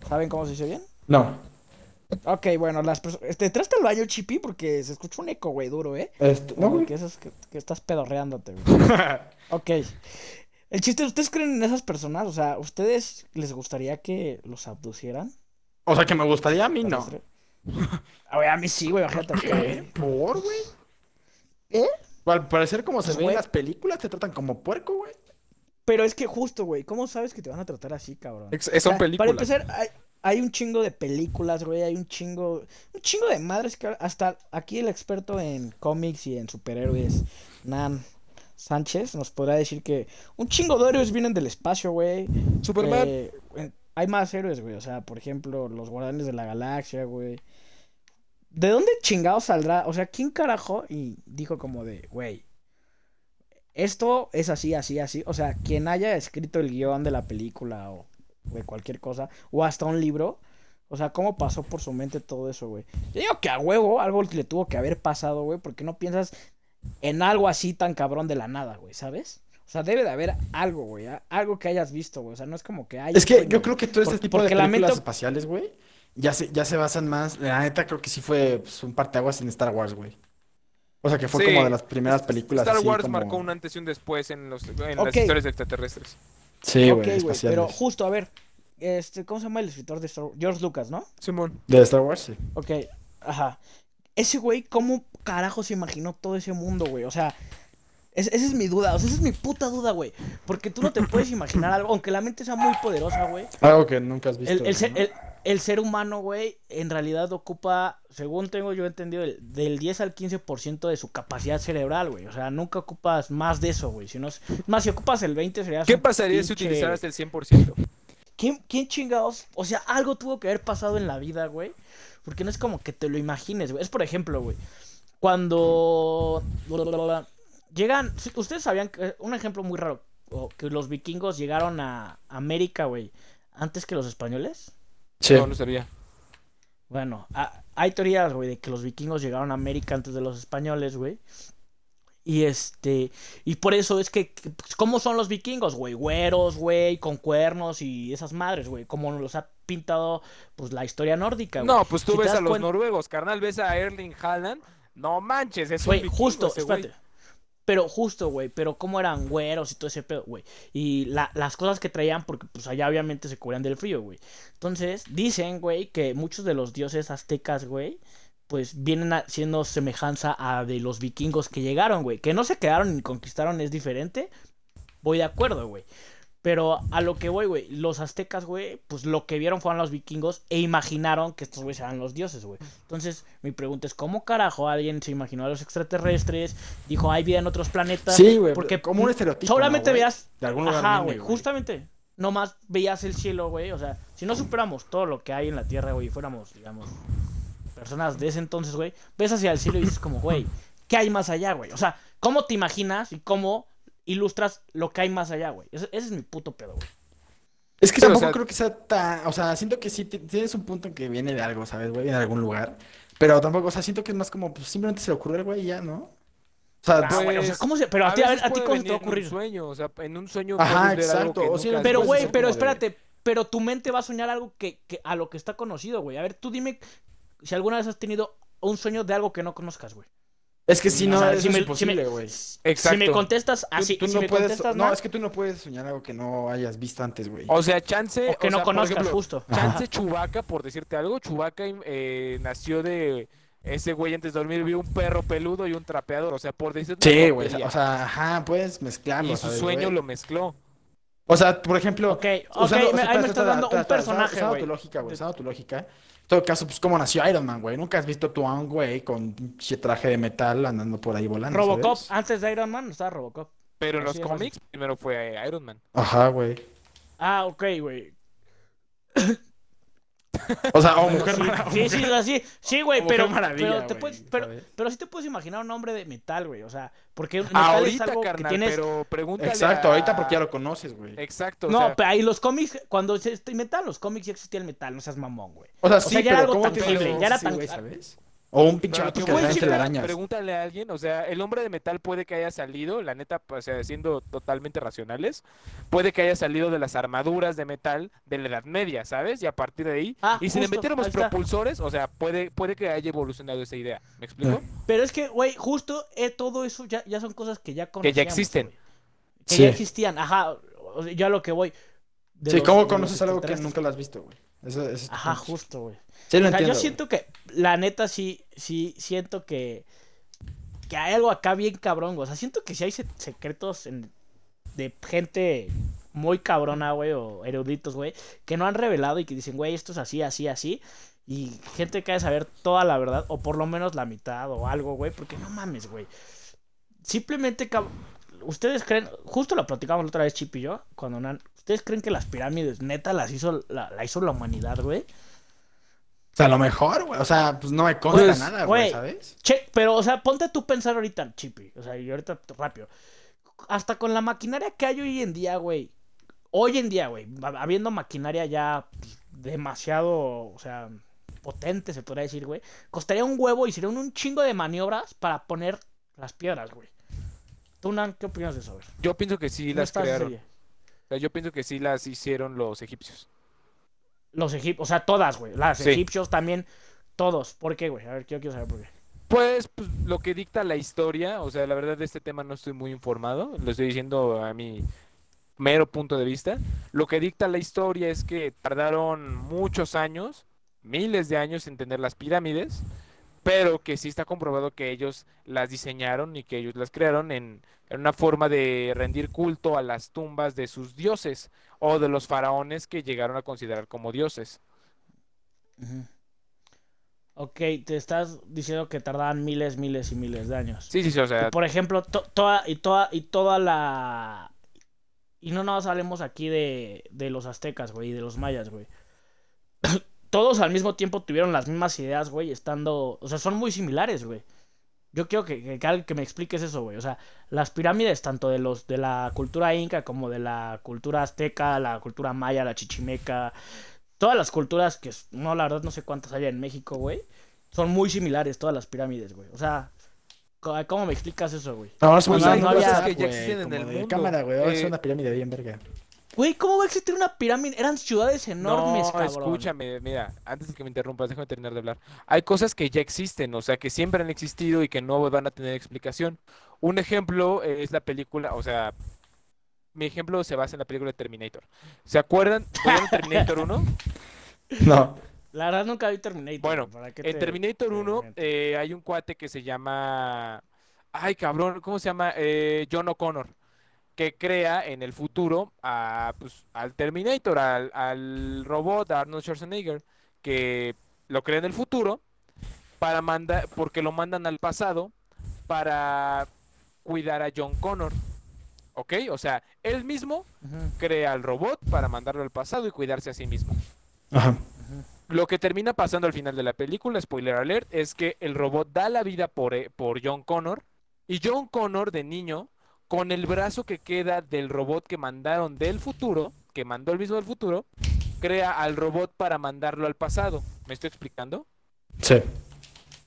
¿Saben cómo se dice bien? No. Ok, bueno, las personas... Este, traste al baño, Chipi, porque se escucha un eco, güey, duro, ¿eh? Este, no, güey. que es que, que estás pedorreándote, güey. Ok. El chiste, ¿ustedes creen en esas personas? O sea, ¿ustedes les gustaría que los abducieran? O sea, que me gustaría a mí, no. A ver, a mí sí, güey, acá, ¿Qué? ¿Por, güey? ¿Eh? Al parecer, como se Pues, ve en las películas, te tratan como puerco, güey. Pero es que justo, güey, ¿cómo sabes que te van a tratar así, cabrón? Es- O son sea, películas. Para empezar, hay, hay un chingo de películas, güey, hay un chingo, un chingo de madres que hasta aquí el experto en cómics y en superhéroes, Nan Sánchez, nos podrá decir que un chingo de héroes vienen del espacio, güey. Superman. Eh, hay más héroes, güey, o sea, por ejemplo, los Guardianes de la Galaxia, güey. ¿De dónde chingado saldrá? O sea, ¿quién carajo? Y dijo como de, güey, esto es así, así, así. O sea, quien haya escrito el guion de la película o de cualquier cosa, o hasta un libro, o sea, ¿cómo pasó por su mente todo eso, güey? Yo digo que a huevo algo le tuvo que haber pasado, güey, porque no piensas en algo así tan cabrón de la nada, güey, ¿sabes? O sea, debe de haber algo, güey, algo que hayas visto, güey. O sea, no es como que hay. Es que yo creo que todo este tipo de películas mente- espaciales, güey, ya se, ya se basan más. La neta, creo que sí fue pues, un parteaguas en Star Wars, güey. O sea, que fue Sí. como de las primeras películas. Star así Wars como- marcó un antes y un después en, los, en las historias de extraterrestres. Sí, güey, pero justo, a ver, este, ¿cómo se llama el escritor de Star Wars? George Lucas, ¿no? Simón. De Star Wars, sí. Ok, ajá. Ese güey, ¿cómo carajo se imaginó todo ese mundo, güey? O sea, es- esa es mi duda, o sea, esa es mi puta duda, güey. Porque tú no te puedes imaginar algo, aunque la mente sea muy poderosa, güey. Algo que nunca has visto. El, el ser, ¿no? el- el ser humano, güey, en realidad ocupa, según tengo yo entendido, el- del 10 al 15% de su capacidad cerebral, güey. O sea, nunca ocupas más de eso, güey. Si no es- más, si ocupas el 20 sería ¿Qué pasaría si utilizaras el 100%? ¿quién, ¿quién chingados? O sea, algo tuvo que haber pasado en la vida, güey. Porque no es como que te lo imagines, güey. Es por ejemplo, güey. Cuando llegan, ustedes sabían que un ejemplo muy raro, que los vikingos llegaron a América, güey, antes que los españoles. Sí. No. Bueno, ha- hay teorías, güey, de que los vikingos llegaron a América antes de los españoles, güey. Y este, y por eso es que, pues, ¿cómo son los vikingos, güey? Güeros, güey, con cuernos y esas madres, güey. Como nos los ha pintado, pues, la historia nórdica, güey. No, pues tú Si ves a los cuenta- noruegos, carnal, ves a Erling Haaland. No manches, es un Güey, vikingo justo, ese güey. Pero justo, güey, pero cómo eran güeros y todo ese pedo, güey. Y la- las cosas que traían, porque pues allá obviamente se cubrían del frío, güey. Entonces, dicen, güey, que muchos de los dioses aztecas, güey, pues vienen siendo semejanza a de los vikingos que llegaron, güey. Que no se quedaron ni conquistaron es diferente. Voy de acuerdo, güey. Pero a lo que voy, güey, los aztecas, güey, pues lo que vieron fueron los vikingos e imaginaron que estos güeyes eran los dioses, güey. Entonces, mi pregunta es, ¿cómo carajo alguien se imaginó a los extraterrestres? Dijo, hay vida en otros planetas. Sí, güey. Porque como un estereotipo. solamente ¿no, veías... De algún lugar Ajá, güey, justamente. Nomás veías el cielo, güey. O sea, si no superamos todo lo que hay en la Tierra, güey, y fuéramos, digamos, personas de ese entonces, güey, ves hacia el cielo y dices como, güey, ¿qué hay más allá, güey? O sea, ¿cómo te imaginas y cómo ilustras lo que hay más allá, güey? Ese, ese es mi puto pedo, güey. Es que o tampoco sea- creo que sea tan. O sea, siento que sí ti- tienes un punto en que viene de algo, ¿sabes, güey? Viene de algún lugar. Pero tampoco, o sea, siento que es más como, pues simplemente se le ocurrió al güey y ya, ¿no? O sea, Ah, güey, o sea, Pues, ¿cómo se...? Pero a, ti, a, ¿a ti cómo se te va a en un sueño, o sea, en un sueño Ajá, algo exacto, que o has Pero, güey, pero de- espérate, pero tu mente va a soñar algo que, que a lo que está conocido, güey. A ver, tú dime si alguna vez has tenido un sueño de algo que no conozcas, güey. Es que si O no, sea, si es me- imposible, güey. Exacto. Si me contestas Tú- así, tú si no me puedes, contestas no, es que tú no puedes soñar algo que no hayas visto antes, güey. O sea, chance. o que o no sea, conozcas, ejemplo, justo. Chance Chubaca, por decirte algo, Chubaca nació de ese güey antes de dormir vio un perro peludo y un trapeador, o sea, por decirte Sí, güey. O sea, ajá, puedes mezclarlo, y su ¿sabes, sueño güey? lo mezcló. O sea, por ejemplo, Ok, ok, usando, o me- sea, ahí me estás dando un personaje, usando tu lógica, güey, usando tu lógica. En todo caso, pues, ¿cómo nació Iron Man, güey? Nunca has visto tú a un güey con traje de metal andando por ahí volando, Robocop, ¿sabes? antes de Iron Man estaba Robocop. Pero en los cómics primero fue Iron Man. Ajá, güey. Ah, ok, güey. O sea, o Mujer sí, Maravilla. Sí, sí, así. Sí, güey, O pero, pero te puedes, pero, pero sí te puedes imaginar un hombre de metal, güey. O sea, porque metal es Ahorita, algo carnal, que tienes. pero pregúntale Exacto, a- ahorita porque ya lo conoces, güey. Exacto, o No, sea, pero ahí los cómics, cuando se metal, los cómics ya existía el metal, no seas mamón, güey. O sea, o sí, sea, ya era pero algo ¿cómo te tangible, ya era tan- güey, ¿sabes? O un pinche vato que puedes anda entre checar, arañas. Pregúntale a alguien, o sea, el hombre de metal puede que haya salido, la neta, o sea, siendo totalmente racionales, puede que haya salido de las armaduras de metal de la Edad Media, ¿sabes? Y a partir de ahí, Ah, y si le metiéramos propulsores, o sea, puede, puede que haya evolucionado esa idea. ¿Me explico? Pero es que, güey, justo eh, todo eso ya, ya son cosas que ya conocíamos. Que ya existen. Que Sí. ya existían, ajá. o sea, yo a lo que voy. de Sí, los- ¿cómo conoces algo que nunca lo has visto, güey? Eso, ese es tu Ajá, punto. justo, güey. Sí, lo O sea, entiendo. yo siento que, la neta, sí, sí, siento que, que hay algo acá bien cabrón, güey. O sea, siento que sí hay se- secretos en- de gente muy cabrona, güey, o eruditos, güey, que no han revelado y que dicen, güey, esto es así, así, así. Y gente que ha de saber toda la verdad, o por lo menos la mitad, o algo, güey, porque no mames, güey. Simplemente, cab- ustedes creen, justo lo platicamos la otra vez, Chip y yo, cuando Nan, ¿ustedes creen que las pirámides neta las hizo, la, la hizo la humanidad, güey? O sea, a lo mejor, güey. O sea, pues no me consta Pues, nada, güey. ¿sabes? Che, pero, o sea, ponte tú a pensar ahorita, Chippy. O sea, y ahorita rápido. Hasta con la maquinaria que hay hoy en día, güey. Hoy en día, güey. hab- Habiendo maquinaria ya pues, demasiado, o sea, potente, se podría decir, güey. Costaría un huevo y sería un, un chingo de maniobras para poner las piedras, güey. ¿Tú, Nan, qué opinas de eso? Yo pienso que sí las crearon. seria. O sea, yo pienso que sí las hicieron los egipcios. Los egipcios, o sea, todas, güey. Las Sí. egipcios también, todos. ¿Por qué, güey? A ver, yo quiero saber por qué. Pues, pues, lo que dicta la historia, o sea, la verdad de este tema no estoy muy informado, lo estoy diciendo a mi mero punto de vista. Lo que dicta la historia es que tardaron muchos años, miles de años en tener las pirámides, pero que sí está comprobado que ellos las diseñaron y que ellos las crearon en, en una forma de rendir culto a las tumbas de sus dioses o de los faraones que llegaron a considerar como dioses. Ok, te estás diciendo que tardaban miles, miles y miles de años. Sí, sí, sí, o sea, por ejemplo, to- toda y toda y toda la y no nos hablemos aquí de, de los aztecas, güey, y de los mayas, güey. Todos al mismo tiempo tuvieron las mismas ideas, güey, estando, o sea, son muy similares, güey. Yo quiero que, que, que alguien que me expliques eso, güey. O sea, las pirámides, tanto de los de la cultura inca como de la cultura azteca, la cultura maya, la chichimeca, todas las culturas que no, la verdad no sé cuántas hay en México, güey, son muy similares todas las pirámides, güey. O sea, ¿cómo me explicas eso, güey? No, es muy no, no, no había- había, que ya existen en el mundo. cámara, güey. ahora Es una pirámide bien verga. Güey, ¿cómo va a existir una pirámide? Eran ciudades enormes, no, cabrón. escúchame, mira, antes de que me interrumpas, déjame terminar de hablar. Hay cosas que ya existen, o sea, que siempre han existido y que no van a tener explicación. Un ejemplo eh, es la película, o sea, mi ejemplo se basa en la película de Terminator. ¿Se acuerdan? ¿Vieron Terminator 1? No. La verdad nunca vi Terminator. Bueno, ¿para qué En te- Terminator te 1 miento? eh, hay un cuate que se llama... Ay, cabrón, ¿cómo se llama? Eh, John O'Connor, que crea en el futuro a, pues, al Terminator, al, al robot Arnold Schwarzenegger, que lo crea en el futuro para mandar, porque lo mandan al pasado para cuidar a John Connor. ¿Ok? O sea, él mismo crea al robot para mandarlo al pasado y cuidarse a sí mismo. Ajá. Lo que termina pasando al final de la película, spoiler alert, es que el robot da la vida por, eh, por John Connor y John Connor de niño, con el brazo que queda del robot que mandaron del futuro, que mandó el mismo del futuro, crea al robot para mandarlo al pasado. ¿Me estoy explicando? Sí.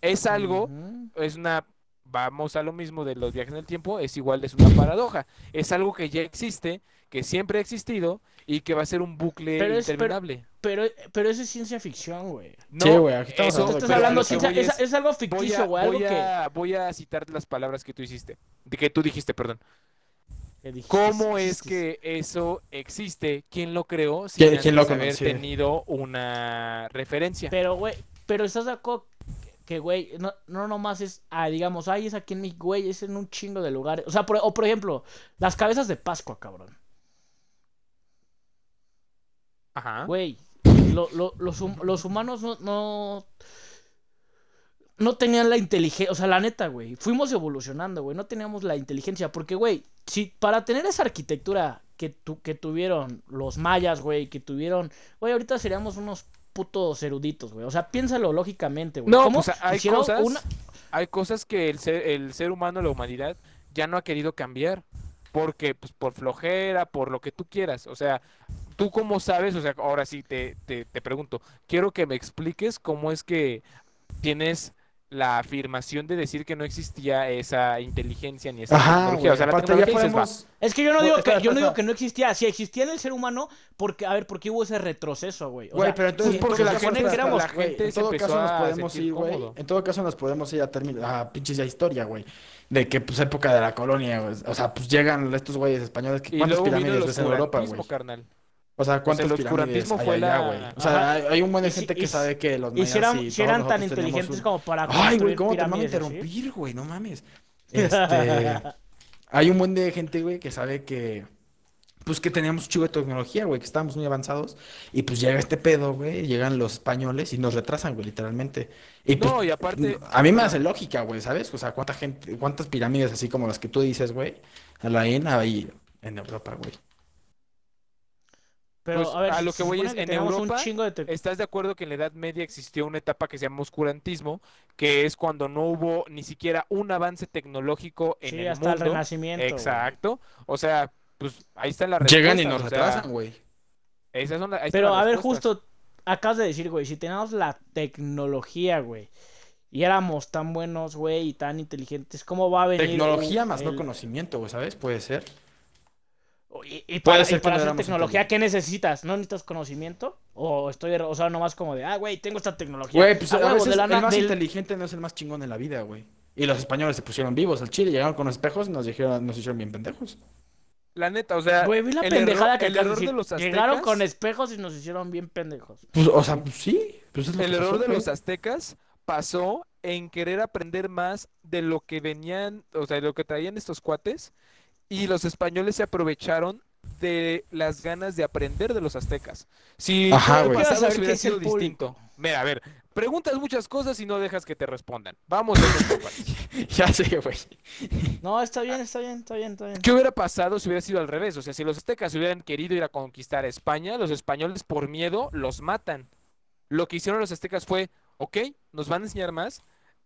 Es algo, es una, vamos a lo mismo de los viajes en el tiempo, es igual, es una paradoja. Es algo que ya existe, que siempre ha existido y que va a ser un bucle Pero es- pero- interminable. Pero, pero eso es ciencia ficción, güey. No, Sí, güey, aquí estamos eso- estás hablando ciencia, es, es- es algo ficticio, a, güey. Algo voy, que, a, voy a citar las palabras que tú hiciste, de que tú dijiste, perdón. dijiste, ¿Cómo es que eso existe? ¿Quién lo creó sin ¿Quién- antes quién lo haber tenido una referencia? Pero, güey, pero estás de acuerdo que, güey, no, no nomás es, ah, digamos, ay, es aquí en mi, güey, es en un chingo de lugares. O sea, por, o por ejemplo, las cabezas de Pascua, cabrón. Ajá. Güey, lo- lo- los, hum- los humanos no, no, no tenían la inteligencia, o sea, la neta, güey, fuimos evolucionando, güey, no teníamos la inteligencia, porque, güey, si para tener esa arquitectura que, tu- que tuvieron los mayas, güey, que tuvieron, güey, ahorita seríamos unos putos eruditos, güey, o sea, piénsalo lógicamente, güey. No, ¿Cómo pues hay hicieron cosas, una- hay cosas que el ser, el ser humano, la humanidad, ya no ha querido cambiar. Porque, pues, por flojera, por lo que tú quieras. O sea, ¿tú cómo sabes? O sea, ahora sí te, te, te pregunto. Quiero que me expliques cómo es que tienes la afirmación de decir que no existía esa inteligencia ni esa Ajá, tecnología. güey. O sea, la tecnología dices, va, podemos... Es que yo no No, digo espera, que yo no digo que no existía, si existía en el ser humano, porque a ver, ¿por qué hubo ese retroceso, güey? O Güey, sea, pero entonces porque la gente, que éramos- la gente en todo caso nos podemos ir, güey. En todo caso nos podemos ir a término, a pinches ya historia, güey. De que pues época de la colonia, güey. O sea, pues llegan estos güeyes españoles. que- Y ¿Cuántas luego pirámides ves en Europa, güey? carnal. O sea, ¿cuántas el pirámides oscurantismo fue allá, la- güey? O sea, hay, hay un buen de Y gente y que sabe que los Y mayas si eran, y si eran tan inteligentes un- como para Ay, güey, ¿cómo te van a así? interrumpir, güey? No mames. Este... hay un buen de gente, güey, que sabe que... Pues que teníamos chivo de tecnología, güey, que estábamos muy avanzados. Y pues llega este pedo, güey, llegan los españoles y nos retrasan, güey, literalmente. Y pues, No, y aparte, a mí me hace lógica, güey, ¿sabes? O sea, cuánta gente, cuántas pirámides así como las que tú dices, güey, a la IN ahí en Europa, güey. Pero, Pues, a ver, a lo que voy es, que en Europa, chingo de tec- ¿estás de acuerdo que en la Edad Media existió una etapa que se llama oscurantismo, que es cuando no hubo ni siquiera un avance tecnológico en Sí, el hasta el renacimiento. Exacto. O sea, pues ahí están las Llegan y nos retrasan, güey. Pero a ver, justo acabas de decir, güey, si teníamos la tecnología, güey, y éramos tan buenos, güey, y tan inteligentes, ¿cómo va a venir Tecnología más no conocimiento, güey, ¿sabes? Puede ser. Y, y para, y para hacer tecnología, ¿qué necesitas? ¿No necesitas conocimiento? O estoy, o sea, nomás como de, ah, güey, tengo esta tecnología. Güey, pues Ah, a huevo, veces de la el más del- inteligente no es el más chingón en la vida, güey. Y los españoles se pusieron vivos al Chile, llegaron con espejos y nos dijeron, nos hicieron bien pendejos. La neta, o sea, Güey, vi la el pendejada error- que el de error de decir. los Llegaron aztecas- con espejos y nos hicieron bien pendejos. Pues, o sea, pues sí. Pues es lo el error pasó, de güey. los aztecas pasó en querer aprender más de lo que venían, o sea, de lo que traían estos cuates, y los españoles se aprovecharon de las ganas de aprender de los aztecas. Si Ajá, el pasado hubiera sido distinto. Mira, a ver, Preguntas muchas cosas y no dejas que te respondan. Vamos a. Ya sé, güey. No, está bien, está bien, está bien, está bien. ¿Qué hubiera pasado si hubiera sido al revés? O sea, si los aztecas hubieran querido ir a conquistar a España, los españoles por miedo los matan. Lo que hicieron los aztecas fue, ok, nos van a enseñar más,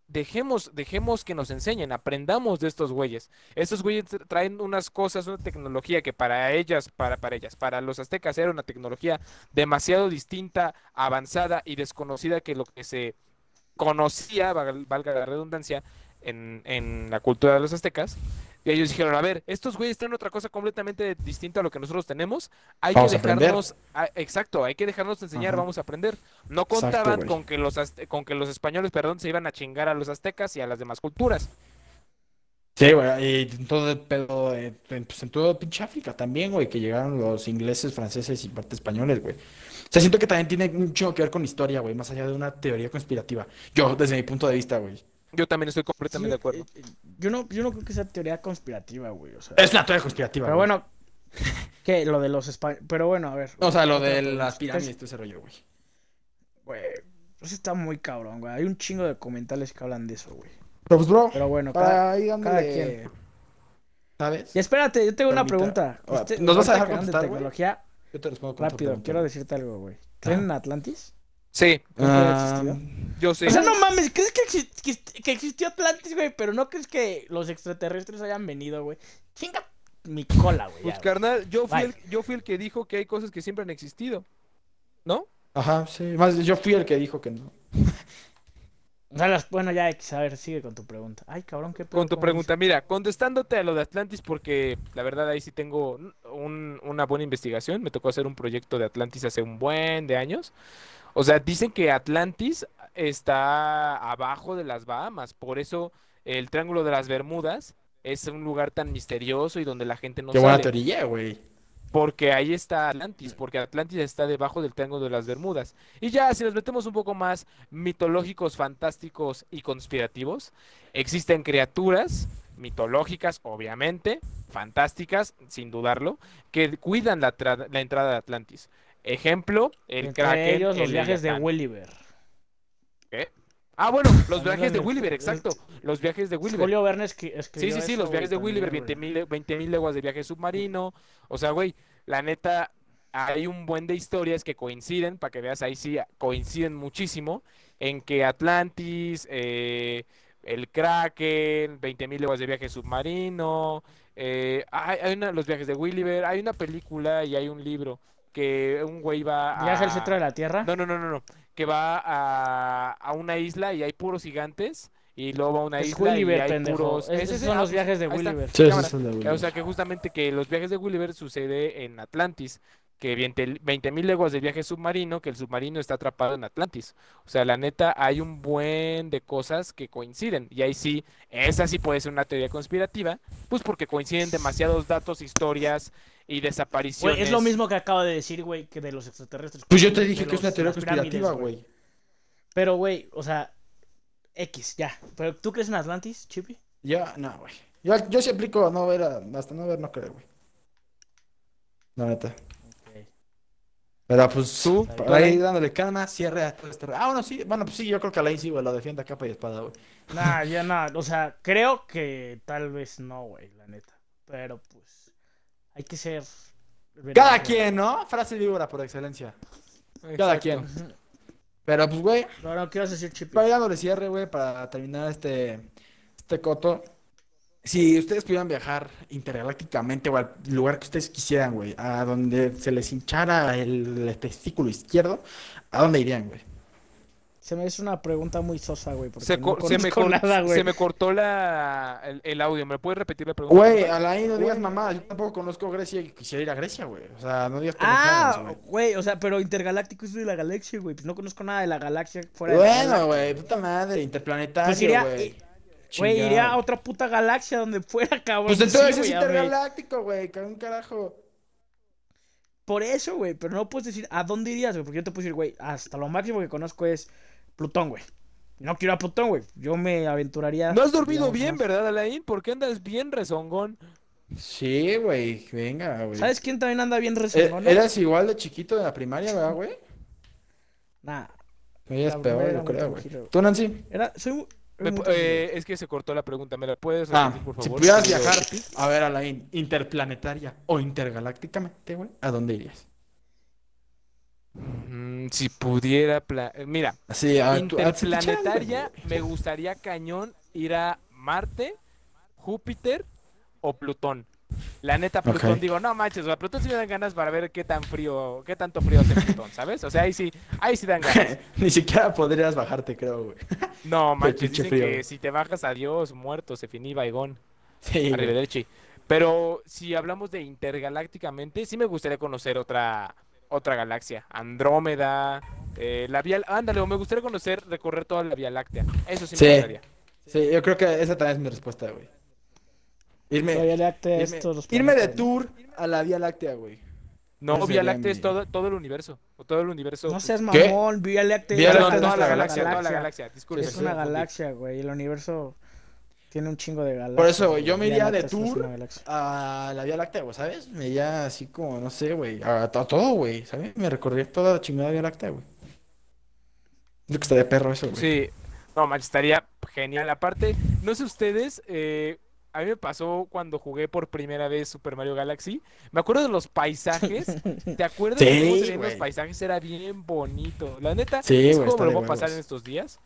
dejemos, dejemos que nos enseñen, aprendamos de estos güeyes. Estos güeyes tra- traen unas cosas, una tecnología que para ellas, para, para ellas, para los aztecas era una tecnología demasiado distinta, avanzada y desconocida que lo que se conocía, val- valga la redundancia, en, en la cultura de los aztecas. Y ellos dijeron, a ver, estos güeyes traen otra cosa completamente distinta a lo que nosotros tenemos. Hay Vamos que a aprender". dejarnos, ah, exacto, hay que dejarnos enseñar, Ajá. vamos a aprender. No contaban con que los con que los españoles, perdón, se iban a chingar a los aztecas y a las demás culturas. Sí, güey, y en todo el pedo, eh, pues en todo pinche África también, güey, que llegaron los ingleses, franceses y parte españoles, güey. O sea, siento que también tiene chingo que ver con historia, güey, más allá de una teoría conspirativa. Yo, desde mi punto de vista, güey. Yo también estoy completamente de Sí, acuerdo. eh, eh, Yo no, yo no creo que sea teoría conspirativa, güey. O sea, Es una teoría conspirativa, pero güey. bueno, que lo de los españoles. Pero bueno, a ver. O sea, lo de las pirámides, Es- todo ese rollo, güey. Güey, eso está muy cabrón, güey. Hay un chingo de documentales que hablan de eso, güey. Pero pues, bro, Pero bueno, cada... para ir dándole, cada quien. ¿sabes? Y espérate, yo tengo una pregunta. Ahora, Usted- ¿nos vas a dejar de contestar, güey? tecnología, Yo te respondo con rápido, quiero decirte algo, güey. ¿Creen Ah. en Atlantis? Sí, ¿Nunca había Ah, yo sí. O sea, no mames, ¿crees que, exi- que- que existió Atlantis, güey? Pero no crees que los extraterrestres hayan venido, güey. Chinga mi cola, güey. Pues ya, güey. carnal, yo fui, Bye. el, yo fui el que dijo que hay cosas que siempre han existido. ¿No? Ajá, sí. Más, yo fui el que dijo que no. O sea, las- bueno, ya, X, a ver, sigue con tu pregunta. Ay, cabrón, qué Con tu ¿cómo pregunta, mira, contestándote a lo de Atlantis, porque la verdad ahí sí tengo un- una buena investigación. Me tocó hacer un proyecto de Atlantis hace un buen de años. O sea, dicen que Atlantis está abajo de las Bahamas, por eso el Triángulo de las Bermudas es un lugar tan misterioso y donde la gente no Qué buena sale. teoría, güey. Porque ahí está Atlantis, porque Atlantis está debajo del Triángulo de las Bermudas. Y ya, si nos metemos un poco más mitológicos, fantásticos y conspirativos, existen criaturas mitológicas, obviamente, fantásticas, sin dudarlo, que cuidan la, la entrada de Atlantis. Ejemplo, el Entre Kraken, ellos, los el viajes de Leviatán. Gulliver. Ah, bueno, los viajes de el- exacto. Los viajes de Gulliver. Julio Verne escri- Sí, escribió sí, sí, eso, los viajes de Gulliver, también, 20 güey. mil, 20 mil leguas de viaje submarino. O sea, güey, la neta, hay un buen de historias que coinciden, para que veas, ahí sí coinciden muchísimo, en que Atlantis, eh, el Kraken, 20 mil leguas de viaje submarino, eh, hay, hay una, los viajes de Gulliver, hay una película y hay un libro que un güey va a... Viaje al centro de la Tierra. No, no, no, no, no. Que va a, a una isla y hay puros gigantes. Y luego va a una es isla Gulliver, y hay pendejo. puros. Es- esos son ah, los viajes de. Gulliver. Sí, Cámara. sí, sí, sí, O sea que justamente que los viajes de Gulliver sucede en Atlantis. Que 20 mil leguas de viaje submarino, que el submarino está atrapado en Atlantis. O sea, la neta, hay un buen de cosas que coinciden. Y ahí sí, esa sí puede ser una teoría conspirativa, pues porque coinciden demasiados datos, historias y desapariciones. Güey, es lo mismo que acabo de decir, güey, que de los extraterrestres. Pues yo te dije que es una teoría conspirativa, güey. Pero, güey, o sea, X, ya. ¿Pero tú crees en Atlantis, Chippy? Yo, no, güey. Yo, yo sí aplico no ver, a- hasta no ver, no creo, güey. La neta. Pero pues ¿Tú? para ir dándole calma, cierre a todo este. Ah, bueno, sí, bueno, pues sí, yo creo que Alain sí, güey, lo defiende a capa y espada, güey. Nah, ya no. O sea, creo que tal vez no, güey, la neta. Pero, pues, hay que ser... Cada verdadero. quien, ¿no? Frase víbora por excelencia. Cada quien. Pero pues, güey, No, no, ¿qué vas a decir, Chippy? para dándole cierre, güey, para terminar este, este coto. Si ustedes pudieran viajar intergalácticamente o al lugar que ustedes quisieran, güey, a donde se les hinchara el, el testículo izquierdo, ¿a dónde irían, güey? Se me hizo una pregunta muy sosa, güey, porque Se, no se me nada, güey. se me cortó la, el, el audio. ¿Me puedes repetir la pregunta? Güey? Alain, no digas mamá, yo tampoco conozco Grecia y quisiera ir a Grecia, güey. O sea, no digas Ah, güey. güey, o sea, pero intergaláctico es de la galaxia, güey. Pues no conozco nada de la galaxia fuera de la Bueno, güey, puta madre, interplanetario, Pues iría- güey. eh, Güey, iría a otra puta galaxia donde fuera, cabrón. Pues entonces es intergaláctico, güey, un carajo. Por eso, güey, pero no puedes decir a dónde irías, güey. Porque yo te puedo decir, güey, hasta lo máximo que conozco es Plutón, güey. No quiero a Plutón, güey. Yo me aventuraría. No has dormido digamos, bien, más- ¿verdad, Alain? ¿Por qué andas bien rezongón? Sí, güey, venga, güey. ¿Sabes quién también anda bien Eh, rezongón? ¿Eras igual de chiquito de la primaria, verdad, güey? Nah. Ella es peor, yo creo, güey. ¿Tú, Nancy? Era, soy. Me eh, es que se cortó la pregunta, ¿me la puedes Ah, repetir, por si favor? pudieras querido viajar a ver a la in- interplanetaria o intergalácticamente, güey, ¿a dónde irías? Mm, si pudiera... pla- eh, Mira, Así, a interplanetaria, me gustaría cañón ir a Marte, Júpiter o Plutón. La neta, Plutón, digo, no manches, a Plutón sí me dan ganas para ver qué tan frío, qué tanto frío hace Plutón, ¿sabes? O sea, ahí sí, ahí sí dan ganas. Ni siquiera podrías bajarte, creo, güey. No, manches, dicen frío. que si te bajas, adiós, muerto, se finí, baigón, Sí, arrivederci. Pero si hablamos de intergalácticamente, sí me gustaría conocer otra, otra galaxia. Andrómeda, eh, la Vía... Ándale, o me gustaría conocer, recorrer toda la Vía Láctea. Eso sí me gustaría. Sí, yo creo que esa también es mi respuesta, güey. Irme, Vía Láctea irme, todos los irme de tour a la Vía Láctea, güey. No, Vía Láctea es todo, todo el universo. O todo el universo. No seas ¿Qué? mamón, Vía Láctea. Vía toda la una galaxia, toda la galaxia. galaxia. Disculpe. Es una galaxia, güey. El universo tiene un chingo de galaxias. Por eso, güey, yo me iría de tour a la Vía Láctea, güey, ¿sabes? Me iría así como, no sé, güey, a, a todo, güey, ¿sabes? Me recorría toda la chingada Vía Láctea, güey. Yo que estaría perro eso, güey. Sí, no, manches, estaría genial. Aparte, no sé ustedes, eh, a mí me pasó cuando jugué por primera vez Super Mario Galaxy. Me acuerdo de los paisajes. ¿Te acuerdas de cómo Sí, se ven los paisajes? Era bien bonito. La neta, Sí, es como me lo voy a pasar en estos días.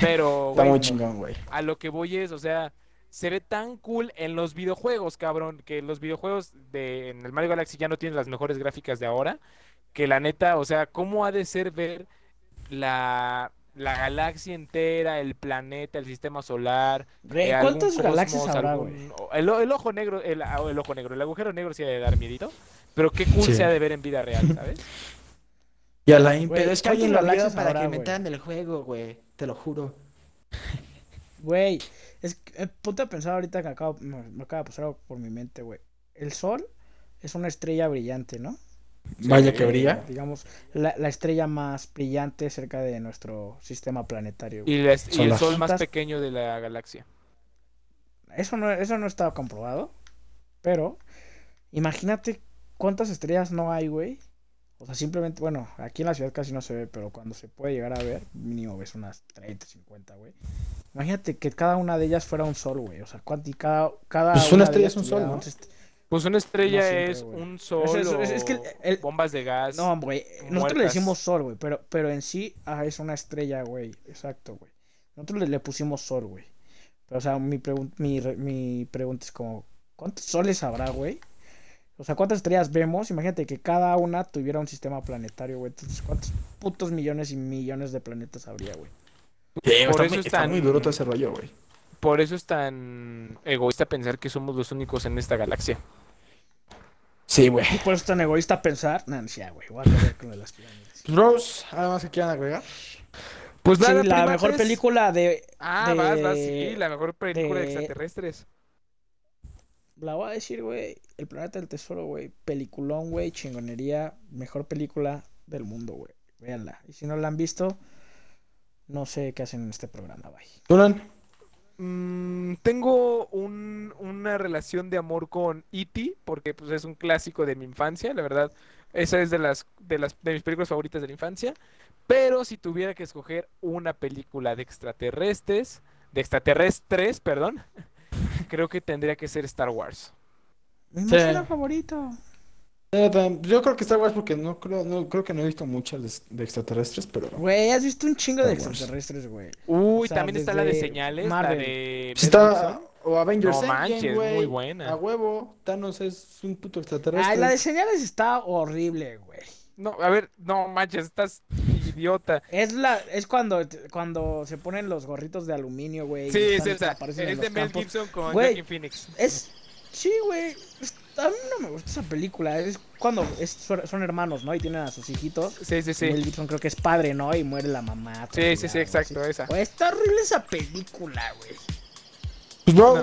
Pero, Está muy chingón, güey. a lo que voy es, o sea, se ve tan cool en los videojuegos, cabrón, que los videojuegos de en el Mario Galaxy ya no tienen las mejores gráficas de ahora, que la neta, o sea, ¿cómo ha de ser ver la, la galaxia entera, el planeta, el sistema solar? Eh, ¿cuántas galaxias habrá, algún- güey? El, o- el ojo negro, el, ah, el ojo negro, el agujero negro sí ha de dar miedito, pero qué cool Sí. se ha de ver en vida real, ¿sabes? Y a la pero es que ¿cuántas alguien lo galaxias para que güey? metan el juego, güey. Te lo juro. Güey, es que, eh, ponte a pensar ahorita que acabo, me, me acaba de pasar algo por mi mente, güey. El sol es una estrella brillante, ¿no? Vaya que Eh, brilla. digamos, la, la estrella más brillante cerca de nuestro sistema planetario. güey. Y, la el las- sol más ¿Cuántas- pequeño de la galaxia. Eso no, eso no está comprobado, pero imagínate cuántas estrellas no hay, güey. O sea, simplemente, bueno, aquí en la ciudad casi no se ve, pero cuando se puede llegar a ver, mínimo ves unas 30, 50, güey. Imagínate que cada una de ellas fuera un sol, güey. O sea, cuánto, y cada, cada Pues una estrella es un sol, ¿no? un est- Pues una estrella No siempre, es un sol Es- es- es que el- bombas de gas. No, güey, nosotros le decimos sol, güey, pero, pero en sí ah, es una estrella, güey. Exacto, güey. Nosotros le, le pusimos sol, güey. Pero, o sea, mi, pregun- mi, re- mi pregunta es como, ¿cuántos soles habrá, güey? O sea, ¿cuántas estrellas vemos? Imagínate que cada una tuviera un sistema planetario, güey. Entonces, ¿cuántos putos millones y millones de planetas habría, güey? Sí, Por está, eso muy, es está tan- muy duro todo ese rollo, güey. Por eso es tan egoísta pensar que somos los únicos en esta galaxia. Sí, güey. Por eso es tan egoísta pensar. No, güey, voy a acabar con lo de las pirámides. Bros, ¿algo más que quieran agregar? Pues Sí, nada, la primates. mejor película de, Ah, de- vas, vas, sí, la mejor película de de- extraterrestres. La voy a decir, güey. El planeta del tesoro, güey. Peliculón, güey. Chingonería. Mejor película del mundo, güey. Véanla. Y si no la han visto, no sé qué hacen en este programa, bye. Duran. Mm, tengo un- una relación de amor con E.T. porque pues, es un clásico de mi infancia, la verdad. Esa es de las, de las de mis películas favoritas de la infancia. Pero si tuviera que escoger una película de extraterrestres, de extraterrestres, perdón, creo que tendría que ser Star Wars. Mi Sí. favorito. Yo creo que Star Wars porque no creo, no, creo que no he visto muchas de, de extraterrestres, pero... Güey, has visto un chingo de Star extraterrestres, güey. Uy, O sea, también está la de señales, Marvel. la de está... O Avengers No manches, güey. muy buena. A huevo, Thanos es un puto extraterrestre. Ay, la de señales está horrible, güey. No, a ver, no manches, estás idiota. Es la, es cuando, cuando se ponen los gorritos de aluminio, güey. Sí, es esa. Es de Mel campos. Gibson con. Joaquin Phoenix. Es. Sí, güey. A mí no me gusta esa película. Es cuando es- son hermanos, ¿no? Y tienen a sus hijitos. Sí, sí, sí. Mel Gibson creo que es padre, ¿no? Y muere la mamá. Sí, sí, sí, atropellada, exacto, así. esa. Güey, está horrible esa película, güey. Pues No.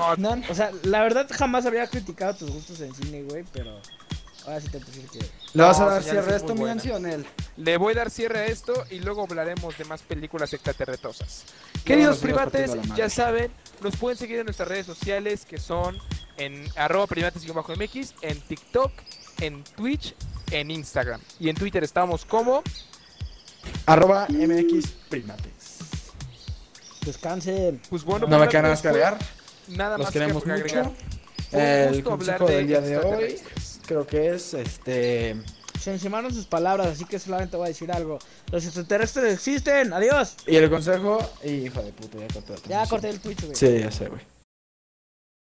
O sea, la verdad jamás había criticado tus gustos en cine, güey, pero ahora sí te que. ¿Le vas a dar cierre a es esto, muy mi Nel? Le voy a dar cierre a esto y luego hablaremos de más películas extraterretosas. nos Queridos madre. ya saben, nos pueden seguir en nuestras redes sociales que son en arroba primates-mx, en TikTok, en Twitch, en Instagram. Y en Twitter estamos como Arroba MX Primates. Descansen. Pues bueno, No me pues, queda nada más que pues, agregar. Nada Los más queremos que mucho. agregar. El gusto hablar consejo del día de hoy. Creo que es este. Se encimaron sus palabras, así que solamente voy a decir algo. Los extraterrestres existen. Adiós. Y el consejo. Hijo de puta, ya corté Ya corté el Twitch, güey. Sí, ya sé, güey.